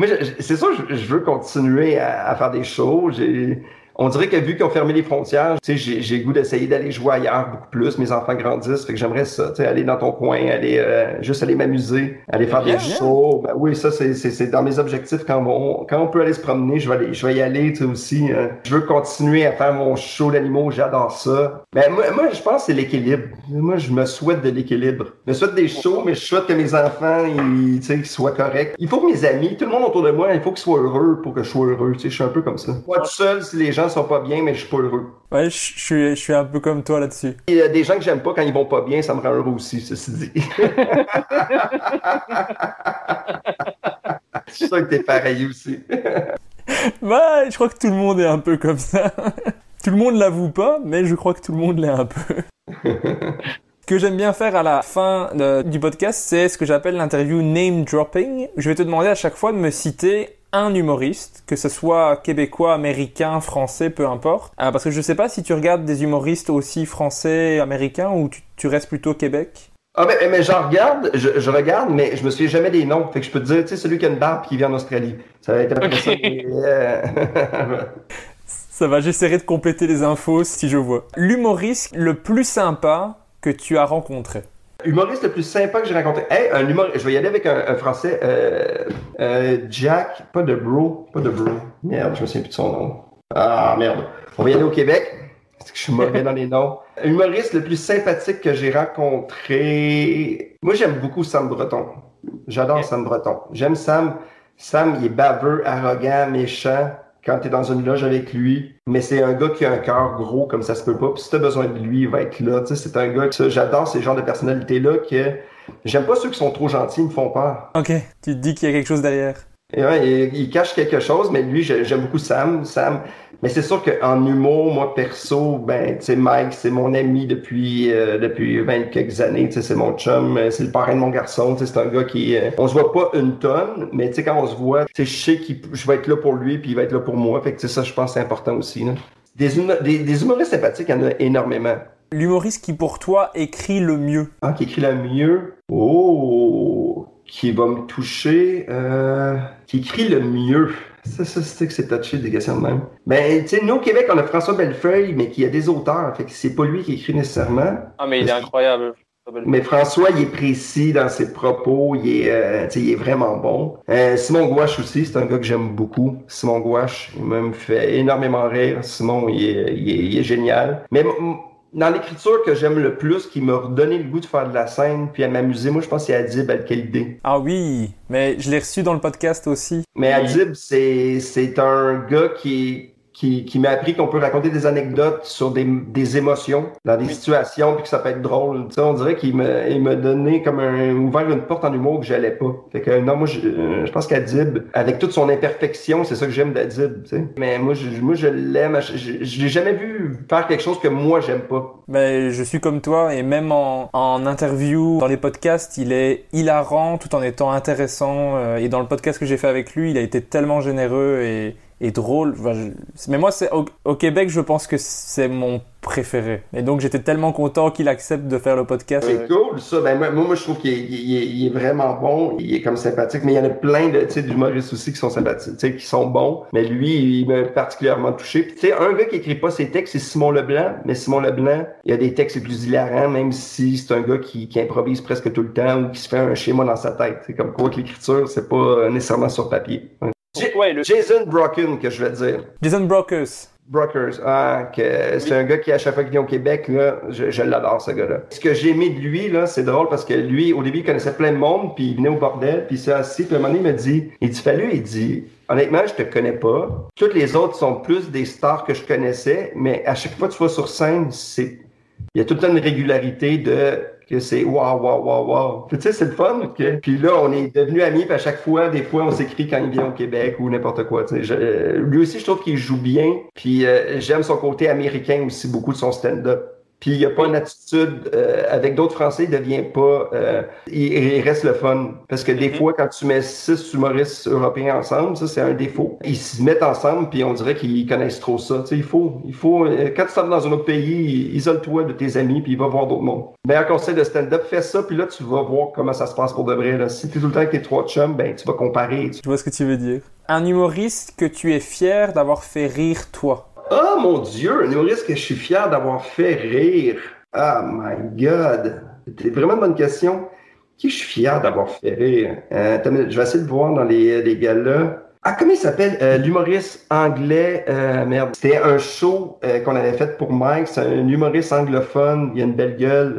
Je- c'est sûr, je, je veux continuer à, à faire des shows. J'ai. On dirait que vu qu'ils ont fermé les frontières, tu sais, j'ai goût d'essayer d'aller jouer ailleurs beaucoup plus. Mes enfants grandissent, fait que j'aimerais ça, tu sais, aller dans ton coin, aller euh, juste aller m'amuser, aller faire Bien, des bien. shows. Ben oui, ça c'est dans mes objectifs quand on quand on peut aller se promener, je vais aller je vais y aller, tu sais aussi. euh. je veux continuer à faire mon show d'animaux, j'adore ça. Mais moi, moi je pense que c'est l'équilibre. Moi je me souhaite de l'équilibre. Je me souhaite des shows, mais je souhaite que mes enfants ils, qu'ils soient corrects. Il faut que mes amis, tout le monde autour de moi, il faut qu'ils soient heureux pour que je sois heureux. Tu sais, je suis un peu comme ça. Moi tout seul, si les gens sont pas bien, mais je suis pas heureux. Ouais, je, suis, je suis un peu comme toi là-dessus. Il y a des gens que j'aime pas quand ils vont pas bien, ça me rend heureux aussi, ceci dit. je suis sûr que t'es pareil aussi. Ouais, je crois que tout le monde est un peu comme ça. tout le monde l'avoue pas, mais je crois que tout le monde l'est un peu. Ce que j'aime bien faire à la fin de- du podcast, c'est ce que j'appelle l'interview name dropping. Je vais te demander à chaque fois de me citer un humoriste, que ce soit québécois, américain, français, peu importe. Euh, parce que je sais pas si tu regardes des humoristes aussi français, américains, ou tu, tu restes plutôt Québec. Ah mais, mais j'en regarde, je, je regarde, mais je me souviens jamais des noms. Fait que je peux te dire, tu sais, celui qui a une barbe qui vit en Australie. Ça va être après ça. euh, Ça va, j'essaierai de compléter les infos si je vois. L'humoriste le plus sympa que tu as rencontré. Humoriste le plus sympa que j'ai rencontré. Hey, un humoriste, je vais y aller avec un, un français. Euh, euh, Jack, pas de bro, pas de bro. Merde, je me souviens plus de son nom. Ah merde. On va y aller au Québec. Est-ce que je suis mauvais dans les noms? Humoriste le plus sympathique que j'ai rencontré. Moi, j'aime beaucoup Sam Breton. J'adore Sam Breton. J'aime Sam. Sam, il est baveux, arrogant, méchant quand t'es dans une loge avec lui. Mais c'est un gars qui a un cœur gros comme ça se peut pas. Puis si t'as besoin de lui, il va être là. Tu c'est un gars que j'adore ces genres de personnalités-là que j'aime pas ceux qui sont trop gentils, ils me font peur. Ok, tu te dis qu'il y a quelque chose derrière. Et ouais, il, il cache quelque chose, mais lui, j'ai- j'aime beaucoup Sam. Sam. Mais c'est sûr qu'en humour, moi, perso, ben, tu sais, Mike, c'est mon ami depuis, euh, depuis 20 quelques années. Tu sais, c'est mon chum, euh, c'est le parrain de mon garçon. Tu sais, c'est un gars qui, euh, on se voit pas une tonne, mais tu sais, quand on se voit, tu sais, je sais que je vais être là pour lui, puis il va être là pour moi. Fait que, tu sais, ça, je pense, c'est important aussi, là. Des, des, des humoristes sympathiques, il y en a énormément. L'humoriste qui pour toi écrit le mieux. Ah, qui écrit le mieux? Oh, qui va me toucher. Euh, qui écrit le mieux. Ça, ça, c'est que c'est touché des questions de même. Ben, tu sais, nous au Québec, on a François Bellefeuille, mais qui a des auteurs. Fait que c'est pas lui qui écrit nécessairement. Ah, mais il est incroyable. Mais François, il est précis dans ses propos, il est, euh, tu sais, il est vraiment bon. Euh, Simon Gouache aussi, c'est un gars que j'aime beaucoup. Simon Gouache, il me fait énormément rire. Simon, il est, il est, il est génial. Mais dans l'écriture que j'aime le plus, qui m'a redonné le goût de faire de la scène puis à m'amuser, moi je pense que c'est Adib Al-Khalidé. Ah oui, mais je l'ai reçu dans le podcast aussi. Mais Adib, c'est c'est un gars qui qui, qui m'a appris qu'on peut raconter des anecdotes sur des, des émotions, dans des situations, puis que ça peut être drôle. Tu sais, on dirait qu'il m'a il m'a donné comme un ouvert une porte en humour que j'allais pas. Fait que non, moi je, euh, je pense qu'Adib, avec toute son imperfection, c'est ça que j'aime d'Adib. Tu sais. Mais moi je moi je l'aime. Je, je, l'ai jamais vu faire quelque chose que moi j'aime pas. Mais je suis comme toi et même en, en interview, dans les podcasts, il est hilarant tout en étant intéressant. euh, et dans le podcast que j'ai fait avec lui, il a été tellement généreux et, et drôle. Mais moi, au, Québec, je pense que c'est mon préféré. Et donc, j'étais tellement content qu'il accepte de faire le podcast. C'est cool, ça. Ben, moi, je trouve qu'il est, vraiment bon. Il est comme sympathique. Mais il y en a plein de, d'humoristes aussi qui sont sympathiques, qui sont bons. Mais lui, il m'a particulièrement touché. Tu sais, un gars qui écrit pas ses textes, c'est Simon Leblanc. Mais Simon Leblanc, il a des textes les plus hilarants, même si c'est un gars qui, qui improvise presque tout le temps ou qui se fait un schéma dans sa tête. C'est comme quoi que l'écriture, c'est pas euh, nécessairement sur papier. J- Ouais, le- Jason Brocken, que je vais dire. Jason Brokers. Brokers, ah, que c'est un gars qui, à chaque fois qu'il vient au Québec, là, je, je l'adore, ce gars-là. Ce que j'ai aimé de lui, là, c'est drôle parce que lui, au début, il connaissait plein de monde, puis il venait au bordel, puis il s'est assis, puis à un moment donné, il m'a dit, il dit, Fallu, il dit, honnêtement, je te connais pas. Toutes les autres sont plus des stars que je connaissais, mais à chaque fois que tu vas sur scène, c'est, il y a tout le temps une régularité de, c'est waouh, waouh, waouh, waouh. Tu sais, c'est le fun. ok? Puis là, on est devenus amis, puis à chaque fois, des fois, on s'écrit quand il vient au Québec ou n'importe quoi. euh, lui aussi, je trouve qu'il joue bien. Puis euh, j'aime son côté américain aussi, beaucoup de son stand-up. Puis il a pas une attitude euh, avec d'autres Français, il devient pas, euh, il, il reste le fun. Parce que des fois, quand tu mets six humoristes européens ensemble, ça c'est un défaut. Ils se mettent ensemble, puis on dirait qu'ils connaissent trop ça. Tu sais, il faut, il faut, euh, quand tu t'en vas dans un autre pays, isole-toi de tes amis, puis va voir d'autres mondes. Meilleur conseil de stand-up, fais ça, puis là tu vas voir comment ça se passe pour de vrai. Là. Si tu es tout le temps avec tes trois chums, ben tu vas comparer. tu- Je vois ce que tu veux dire. Un humoriste que tu es fier d'avoir fait rire toi. Oh mon Dieu, un humoriste que je suis fier d'avoir fait rire. Oh my God. C'était vraiment une bonne question. Qui je suis fier d'avoir fait rire? Euh, je vais essayer de voir dans les, les gars-là. Ah, comment il s'appelle? Euh, L'humoriste anglais. Euh, merde. C'était un show qu'on avait fait pour Mike. C'est un humoriste anglophone. Il a une belle gueule.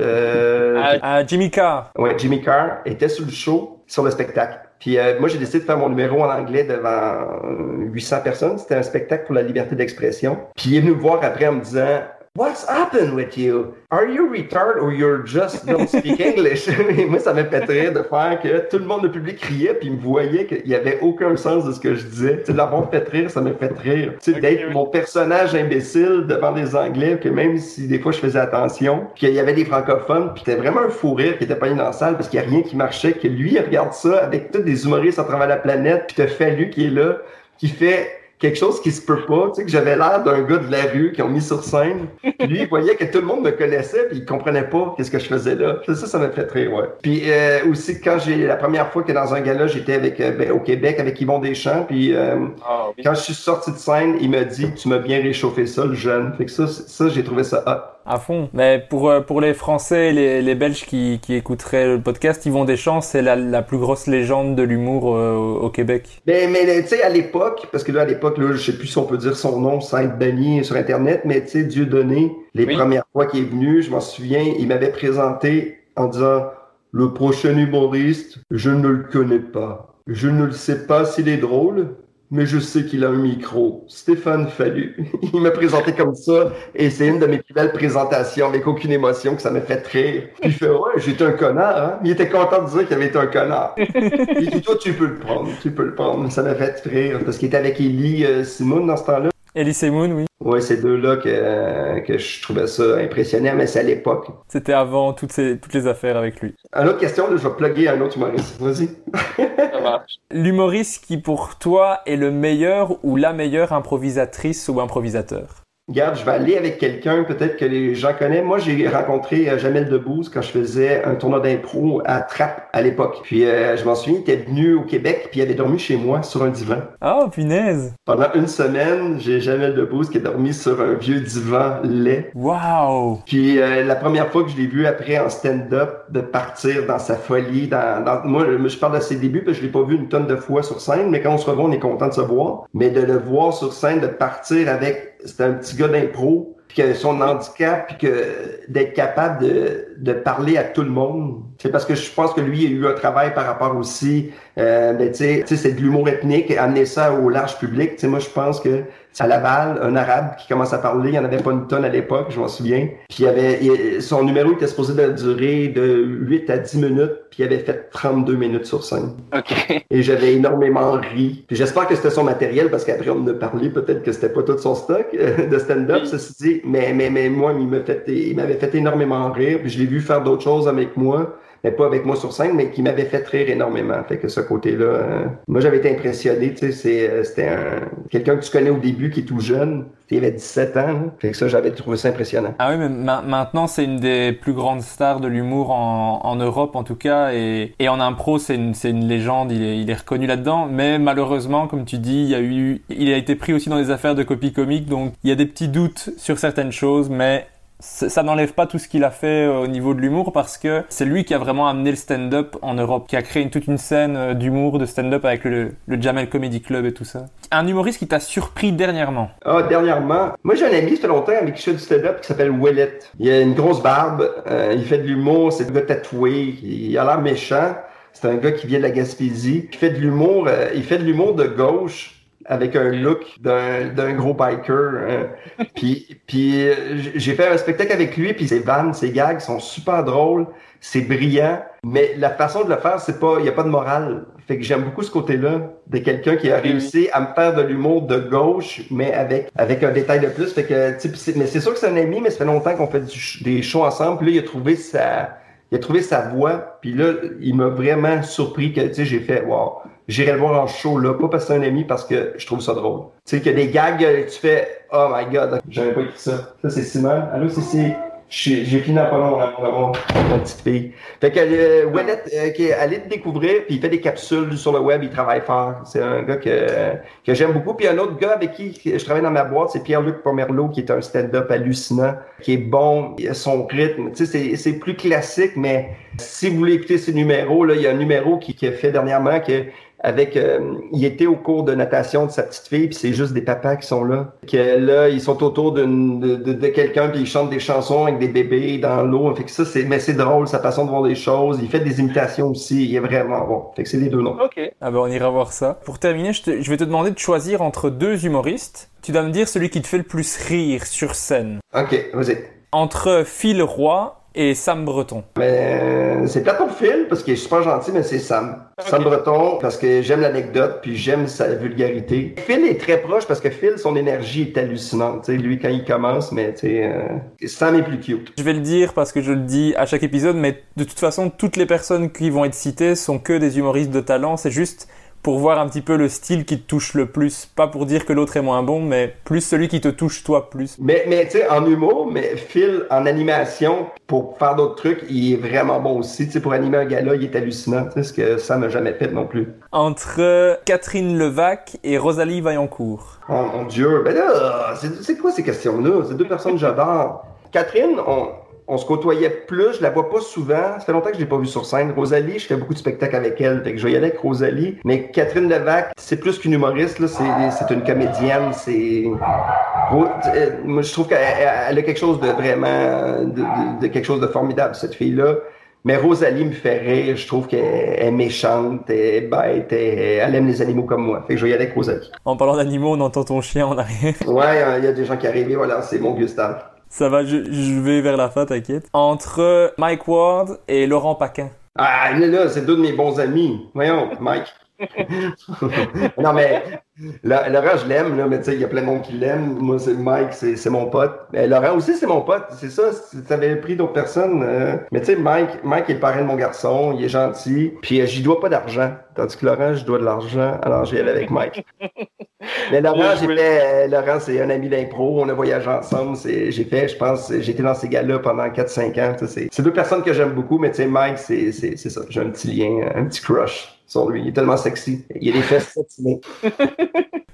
Ah, Jimmy Carr. Ouais, Jimmy Carr était sur le show, sur le spectacle. Puis euh, moi, j'ai décidé de faire mon numéro en anglais devant euh, 800 personnes. C'était un spectacle pour la liberté d'expression. Puis il est venu me voir après en me disant What's happened with you? Are you retarded or you're just don't speak English? Et moi, ça m'a fait rire de faire que tout le monde, le public criait, puis me voyait qu'il y avait aucun sens de ce que je disais. Tu sais, l'avoir fait rire, ça m'a fait rire. Tu sais, d'être oui. mon personnage imbécile devant des Anglais, que même si des fois je faisais attention, qu'il y avait des francophones, puis c'était vraiment un fou rire qui était pas dans la salle parce qu'il n'y a rien qui marchait, que lui, il regarde ça avec tous des humoristes à travers la planète, puis t'as Fallu qui est là, qui fait quelque chose qui se peut pas, tu sais, que j'avais l'air d'un gars de la rue qui ont mis sur scène. Puis lui, il voyait que tout le monde me connaissait, puis il comprenait pas qu'est-ce que je faisais là. Ça, ça m'a fait rire, ouais. Puis euh, aussi, quand j'ai la première fois que dans un gala, j'étais avec euh, ben, au Québec avec Yvon Deschamps, puis euh, ah, oui. quand je suis sorti de scène, il m'a dit Tu m'as bien réchauffé ça, le jeune. Fait que ça, ça j'ai trouvé ça hot. À fond. Mais pour, euh, pour les Français et les, les Belges qui, qui écouteraient le podcast, Yvon Deschamps, c'est la, la plus grosse légende de l'humour euh, au, au Québec. Mais, mais tu sais, à l'époque, parce que là, à l'époque, là, je sais plus si on peut dire son nom sans être banni sur Internet, mais tu sais, Dieu donné, les Oui. premières fois qu'il est venu, je m'en souviens, il m'avait présenté en disant Le prochain humoriste, je ne le connais pas. Je ne le sais pas s'il est drôle, mais je sais qu'il a un micro. Stéphane Fallu. Il m'a présenté comme ça, et c'est une de mes plus belles présentations, avec aucune émotion, que ça m'a fait rire. Puis il fait Ouais, j'étais un connard, hein. Il était content de dire qu'il avait été un connard. Il dit, toi, tu peux le prendre, tu peux le prendre. Ça m'a fait rire parce qu'il était avec Ellie euh, Simone dans ce temps-là. Elise Moon, oui. Ouais, ces deux-là que, euh, que je trouvais ça impressionnant, mais c'est à l'époque. C'était avant toutes, ces, toutes les affaires avec lui. Une autre question, là, je vais plugger un autre humoriste. Vas-y. Ça marche. L'humoriste qui pour toi est le meilleur ou la meilleure improvisatrice ou improvisateur? Regarde, je vais aller avec quelqu'un peut-être que les gens connaissent. Moi, j'ai rencontré euh, Jamel Debbouze quand je faisais un tournoi d'impro à Trappes à l'époque. Puis euh, je m'en souviens, il était venu au Québec puis il avait dormi chez moi sur un divan. Oh, punaise Pendant une semaine, j'ai Jamel Debbouze qui a dormi sur un vieux divan laid. Waouh Puis euh, la première fois que je l'ai vu après en stand-up, de partir dans sa folie, dans, dans- moi je- je parle de ses débuts parce que je l'ai pas vu une tonne de fois sur scène, mais quand on se revoit, on est content de se voir. Mais de le voir sur scène, de partir avec, c'était un petit gars d'impro, puis que son handicap, puis que d'être capable de, de parler à tout le monde. C'est parce que je pense que lui a eu un travail par rapport aussi, euh, ben, tu sais, tu sais, c'est de l'humour ethnique, amener ça au large public. Tu sais, moi je pense que à Laval, un arabe qui commence à parler, il n'y en avait pas une tonne à l'époque, je m'en souviens. Puis il avait, il- son numéro était supposé de durer de 8 à 10 minutes, puis il avait fait 32 minutes sur scène. OK. Et j'avais énormément ri. Puis j'espère que c'était son matériel, parce qu'après on a parlé, peut-être que c'était pas tout son stock euh, de stand-up, Oui. ceci dit. Mais, mais, mais moi, il m'a fait, il m'avait fait énormément rire, puis je l'ai vu faire d'autres choses avec moi. Mais pas avec moi sur scène, mais qui m'avait fait rire énormément. Fait que ce côté-là, euh, moi j'avais été impressionné. Tu sais, euh, c'était un, quelqu'un que tu connais au début qui est tout jeune. Il avait 17 ans. Fait que ça, j'avais trouvé ça impressionnant. Ah oui, mais ma- maintenant c'est une des plus grandes stars de l'humour en, en Europe en tout cas, et, et en impro c'est une, c'est une légende, il est, il est reconnu là-dedans, mais malheureusement, comme tu dis, il y a eu, il a été pris aussi dans des affaires de copie comique, donc il y a des petits doutes sur certaines choses, mais ça n'enlève pas tout ce qu'il a fait euh, au niveau de l'humour parce que c'est lui qui a vraiment amené le stand-up en Europe, qui a créé toute une scène euh, d'humour, de stand-up avec le, Jamel Comedy Club et tout ça. Un humoriste qui t'a surpris dernièrement. Ah, dernièrement, moi j'ai un ami, ça fait longtemps, avec qui je fais du stand-up, qui s'appelle Willet. Il a une grosse barbe, euh, il fait de l'humour, c'est un gars tatoué, il a l'air méchant. C'est un gars qui vient de la Gaspésie. Il fait de l'humour, il fait de l'humour de gauche avec un look d'un d'un gros biker. hein. Puis, puis euh, j'ai fait un spectacle avec lui, puis ses vannes, ses gags sont super drôles, c'est brillant, mais la façon de le faire, c'est pas, il y a pas de morale. Fait que j'aime beaucoup ce côté-là de quelqu'un qui a réussi à me faire de l'humour de gauche, mais avec avec un détail de plus. Fait que, mais c'est sûr que c'est un ami, mais ça fait longtemps qu'on fait du des shows ensemble. Puis là, il a trouvé sa, il a trouvé sa voix. Puis là, il m'a vraiment surpris que, tu sais, j'ai fait, wow, j'irai le voir en show là, pas parce que c'est un ami, parce que je trouve ça drôle. Tu sais, qu'il y a des gags, euh, tu fais, oh my god, j'avais pas écrit ça. Ça, c'est Simon. Allô, c'est c'est- j'ai fini dans pas long, on va voir ma petite fille. Fait que euh, Wallet, euh, qui est allé le découvrir, puis il fait des capsules sur le web, il travaille fort. C'est un gars que, que j'aime beaucoup. Puis un autre gars avec qui je travaille dans ma boîte, c'est Pierre-Luc Pomerleau, qui est un stand-up hallucinant, qui est bon, il a son rythme. Tu sais, c'est- c'est plus classique, mais si vous voulez écouter ses numéros, là, il y a un numéro qui, qui a fait dernièrement que avec euh, il était au cours de natation de sa petite fille puis c'est juste des papas qui sont là que là ils sont autour d'une de, de, de quelqu'un puis ils chantent des chansons avec des bébés dans l'eau fait que ça c'est mais c'est drôle sa façon de voir les choses il fait des imitations aussi il est vraiment bon fait que c'est les deux noms Ok. Ah ben on ira voir ça. Pour terminer, je, te- je vais te demander de choisir entre deux humoristes. Tu dois me dire celui qui te fait le plus rire sur scène. ok vas-y Entre Phil Roy et Sam Breton. mais euh, c'est peut-être pour Phil parce qu'il est super gentil mais c'est Sam. Sam Breton parce que j'aime l'anecdote puis j'aime sa vulgarité. Phil est très proche parce que Phil son énergie est hallucinante. Tu sais lui quand il commence mais tu sais euh, Sam est plus cute. Je vais le dire parce que je le dis à chaque épisode, mais de toute façon, toutes les personnes qui vont être citées sont que des humoristes de talent. C'est juste pour voir un petit peu le style qui te touche le plus. Pas pour dire que l'autre est moins bon, mais plus celui qui te touche toi plus. Mais, mais tu sais, en humour, mais Phil, en animation, pour faire d'autres trucs, il est vraiment bon aussi. Tu sais, pour animer un gala, il est hallucinant. Tu sais, ce que ça m'a jamais fait non plus. Entre Catherine Levac et Rosalie Vaillancourt. Oh mon Dieu. Ben là, c'est c'est quoi ces questions-là? C'est deux personnes que j'adore. Catherine, on, on se côtoyait plus, je la vois pas souvent. Ça fait longtemps que je l'ai pas vue sur scène. Rosalie, je fais beaucoup de spectacles avec elle. Fait que je vais y aller avec Rosalie. Mais Catherine Levac, c'est plus qu'une humoriste, là. C'est, c'est une comédienne. C'est, euh, moi, je trouve qu'elle elle a quelque chose de vraiment, de, de- de quelque chose de formidable, cette fille-là. Mais Rosalie me fait rire. Je trouve qu'elle est méchante, elle est bête, elle, aime les animaux comme moi. Fait que je vais y aller avec Rosalie. En parlant d'animaux, on entend ton chien en arrière. Ouais, il y a des gens qui arrivent voilà, c'est mon Gustave. Ça va, je, je vais vers la fin, t'inquiète. Entre Mike Ward et Laurent Paquin. Ah, là, là, c'est deux de mes bons amis. Voyons, Mike. non, mais Laurent, je l'aime, là, mais tu sais, il y a plein de monde qui l'aime. Moi, c'est Mike, c'est c'est mon pote. Mais Laurent aussi, c'est mon pote. C'est ça, si t'avais pris d'autres personnes. euh, Mais tu sais, Mike, Mike est le parrain de mon garçon, il est gentil. Puis euh, j'y dois pas d'argent. Tandis que Laurent, je dois de l'argent. Alors, j'y allais avec Mike. Mais Laurent, j'ai fait, euh, Laurent, c'est un ami d'impro. On a voyagé ensemble. C'est, j'ai fait, je pense, j'étais dans ces gars-là pendant 4-5 ans. C'est, c'est deux personnes que j'aime beaucoup, mais tu sais, Mike, c'est, c'est, c'est ça. J'ai un petit lien, un petit crush sur lui. Il est tellement sexy. Il a des fesses satinées.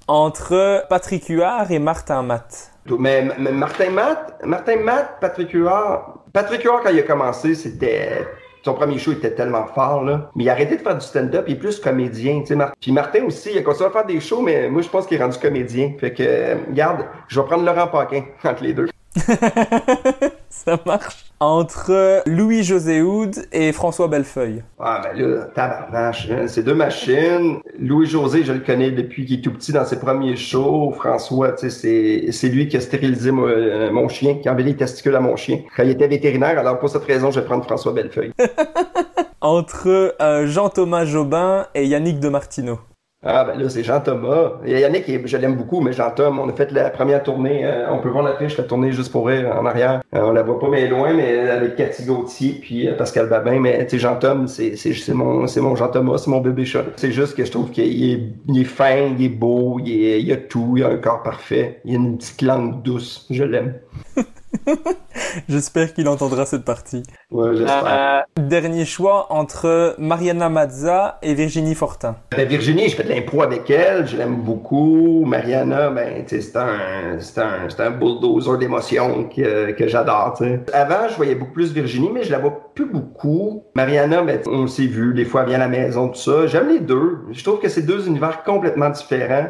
Entre Patrick Huard et Martin Matt. Mais, mais Martin Matt, Martin Matt, Patrick Huard, Patrick Huard, quand il a commencé, c'était, son premier show était tellement fort, là. Mais il a arrêté de faire du stand-up, il est plus comédien, tu sais. Mar- Puis Martin aussi, il a continué à faire des shows, mais moi, je pense qu'il est rendu comédien. Fait que, euh, regarde, je vais prendre Laurent Paquin entre les deux. Ça marche. Entre Louis-José Houd et François Bellefeuille. Ah, ben là, tabarnache, hein, c'est deux machines. Louis-José, je le connais depuis qu'il est tout petit dans ses premiers shows. François, tu sais, c'est, lui qui a stérilisé mon, euh, mon chien, qui a enlevé les testicules à mon chien. Quand il était vétérinaire, alors pour cette raison, je vais prendre François Bellefeuille. Entre euh, Jean-Thomas Jobin et Yannick de Martino. Ah ben là, c'est Jean-Thomas. Il y en a qui, je l'aime beaucoup, mais Jean-Thomas, on a fait la première tournée, euh, on peut voir la fiche, la tournée juste pour rire en arrière. Euh, on la voit pas mais loin, mais avec Cathy Gauthier puis euh, Pascal Babin, mais tu sais, Jean-Thomas, c'est, c'est, c'est mon, c'est mon Jean-Thomas, c'est mon bébé chat. C'est juste que je trouve qu'il est, il est fin, il est beau, il, est, il a tout, il a un corps parfait, il a une petite langue douce, je l'aime. J'espère qu'il entendra cette partie. Ouais, j'espère. Euh, Dernier choix entre Mariana Mazza et Virginie Fortin. Ben, Virginie, je fais de l'impro avec elle, je l'aime beaucoup. Mariana, ben, c'est un, c'est un, c'est un bulldozer d'émotions que, que j'adore. Avant, je voyais beaucoup plus Virginie, mais je la vois plus beaucoup. Mariana, ben, on s'est vu, des fois, elle vient à la maison, tout ça. J'aime les deux. Je trouve que c'est deux univers complètement différents.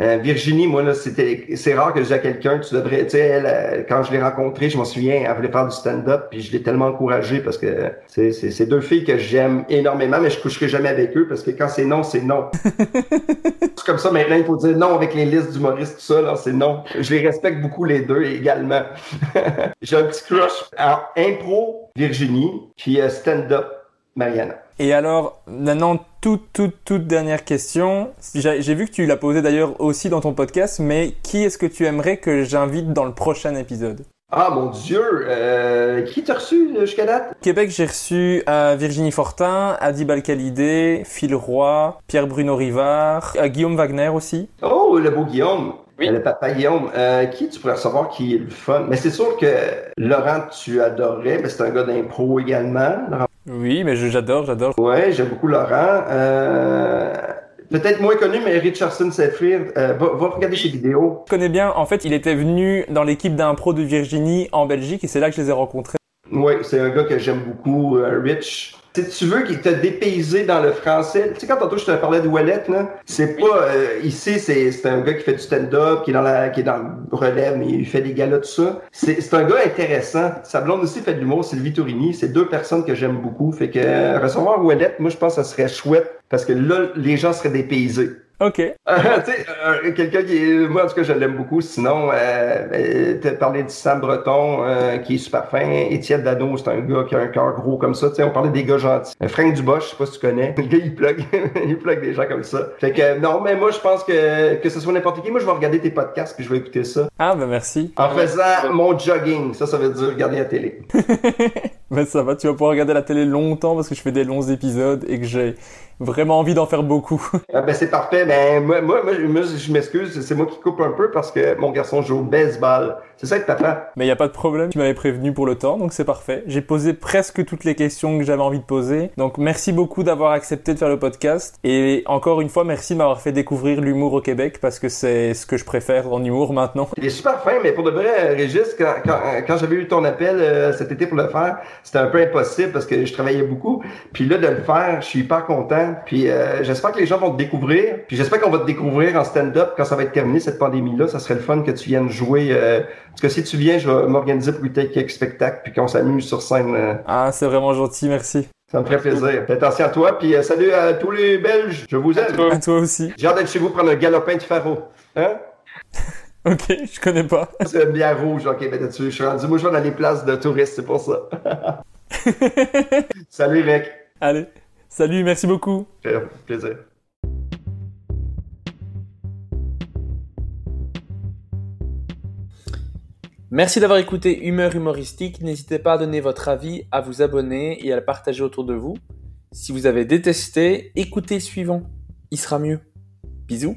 Euh, Virginie, moi, là, c'était, c'est rare que je dise à quelqu'un, tu devrais, tu sais, elle, euh, quand je l'ai rencontrée, je m'en souviens, elle voulait faire du stand-up, puis je l'ai tellement encouragée parce que c'est, c'est, c'est deux filles que j'aime énormément, mais je coucherai jamais avec eux parce que quand c'est non, c'est non. c'est comme ça, maintenant, il faut dire non avec les listes d'humoristes, tout ça, là, c'est non. Je les respecte beaucoup les deux également. J'ai un petit crush en impro, Virginie, puis euh, stand-up, Mariana. Et alors, maintenant, toute, toute, toute dernière question. J'ai vu que tu l'as posée d'ailleurs aussi dans ton podcast, mais qui est-ce que tu aimerais que j'invite dans le prochain épisode? Ah mon Dieu, euh, qui t'a reçu euh, jusqu'à date? Québec, j'ai reçu euh, Virginie Fortin, Adi Balkalidé, Phil Roy, Pierre-Bruno Rivard, euh, Guillaume Wagner aussi. Oh, le beau Guillaume. Oui. Le papa Guillaume. Euh, qui tu pourrais recevoir qui est le fun? Mais c'est sûr que Laurent, tu adorerais. mais c'est un gars d'impro également. Laurent. Oui, mais j'adore, j'adore. Ouais, j'aime beaucoup Laurent. Euh, Peut-être moins connu, mais Richardson Seyfried. Euh, va, va regarder ses vidéos. Je connais bien, en fait, il était venu dans l'équipe d'impro de Virginie en Belgique et c'est là que je les ai rencontrés. Oui, c'est un gars que j'aime beaucoup, euh, Rich. Si tu veux qu'il t'a dépaysé dans le français, tu sais, quand tantôt je te parlais de Wallet, là, c'est pas, euh, ici, c'est, c'est un gars qui fait du stand-up, qui est dans la, qui est dans le relève, mais il fait des galas, tout ça. C'est, c'est un gars intéressant. Sa blonde aussi fait de l'humour, Sylvie Tourini. C'est deux personnes que j'aime beaucoup. Fait que, euh, recevoir Wallet, moi, je pense que ça serait chouette, parce que là, les gens seraient dépaysés. Ok. Euh, tu sais, euh, quelqu'un qui est, moi en tout cas je l'aime beaucoup. Sinon, euh, euh, t'as parlé de Sam Breton euh, qui est super fin. Étienne Dano, c'est un gars qui a un cœur gros comme ça. Tu sais, on parlait des gars gentils. Frank Dubois, je sais pas si tu connais. Le gars il plug, il plug des gens comme ça. Fait que non, mais moi je pense que que ce soit n'importe qui, moi je vais regarder tes podcasts puis je vais écouter ça Ah, ben merci. en faisant mon jogging. Ça, ça veut dire regarder la télé. Ben ça va, tu vas pouvoir regarder la télé longtemps parce que je fais des longs épisodes et que j'ai vraiment envie d'en faire beaucoup. Ah, ben c'est parfait. Ben moi, moi, moi, je m'excuse, c'est moi qui coupe un peu parce que mon garçon joue au baseball. C'est ça être papa. Mais il n'y a pas de problème, tu m'avais prévenu pour le temps, donc c'est parfait. J'ai posé presque toutes les questions que j'avais envie de poser. Donc merci beaucoup d'avoir accepté de faire le podcast. Et encore une fois, merci de m'avoir fait découvrir l'humour au Québec parce que c'est ce que je préfère en humour maintenant. Il est super fin, mais pour de vrai, Régis, quand, quand, quand j'avais eu ton appel euh, cet été pour le faire, c'était un peu impossible parce que je travaillais beaucoup. Puis là, de le faire, je suis hyper content. Puis euh, j'espère que les gens vont te découvrir. Puis j'espère qu'on va te découvrir en stand-up quand ça va être terminé, cette pandémie-là. Ça serait le fun que tu viennes jouer. Euh... Tout cas, si tu viens, je vais m'organiser pour peut-être quelques spectacles puis qu'on s'amuse sur scène. euh. Ah, c'est vraiment gentil, merci. Ça me ferait plaisir. Fais attention à toi. Puis euh, salut à tous les Belges. Je vous aime. À toi aussi. J'ai hâte d'être chez vous prendre un galopin de faro. Hein? Ok, je connais pas. C'est une bière rouge, ok, ben là-dessus, je suis rendu, moi je vais dans les places de touristes, c'est pour ça. Salut mec, Allez, salut, merci beaucoup. Fait plaisir. Merci d'avoir écouté Humeur humoristique. N'hésitez pas à donner votre avis, à vous abonner et à le partager autour de vous. Si vous avez détesté, écoutez le suivant. Il sera mieux. Bisous.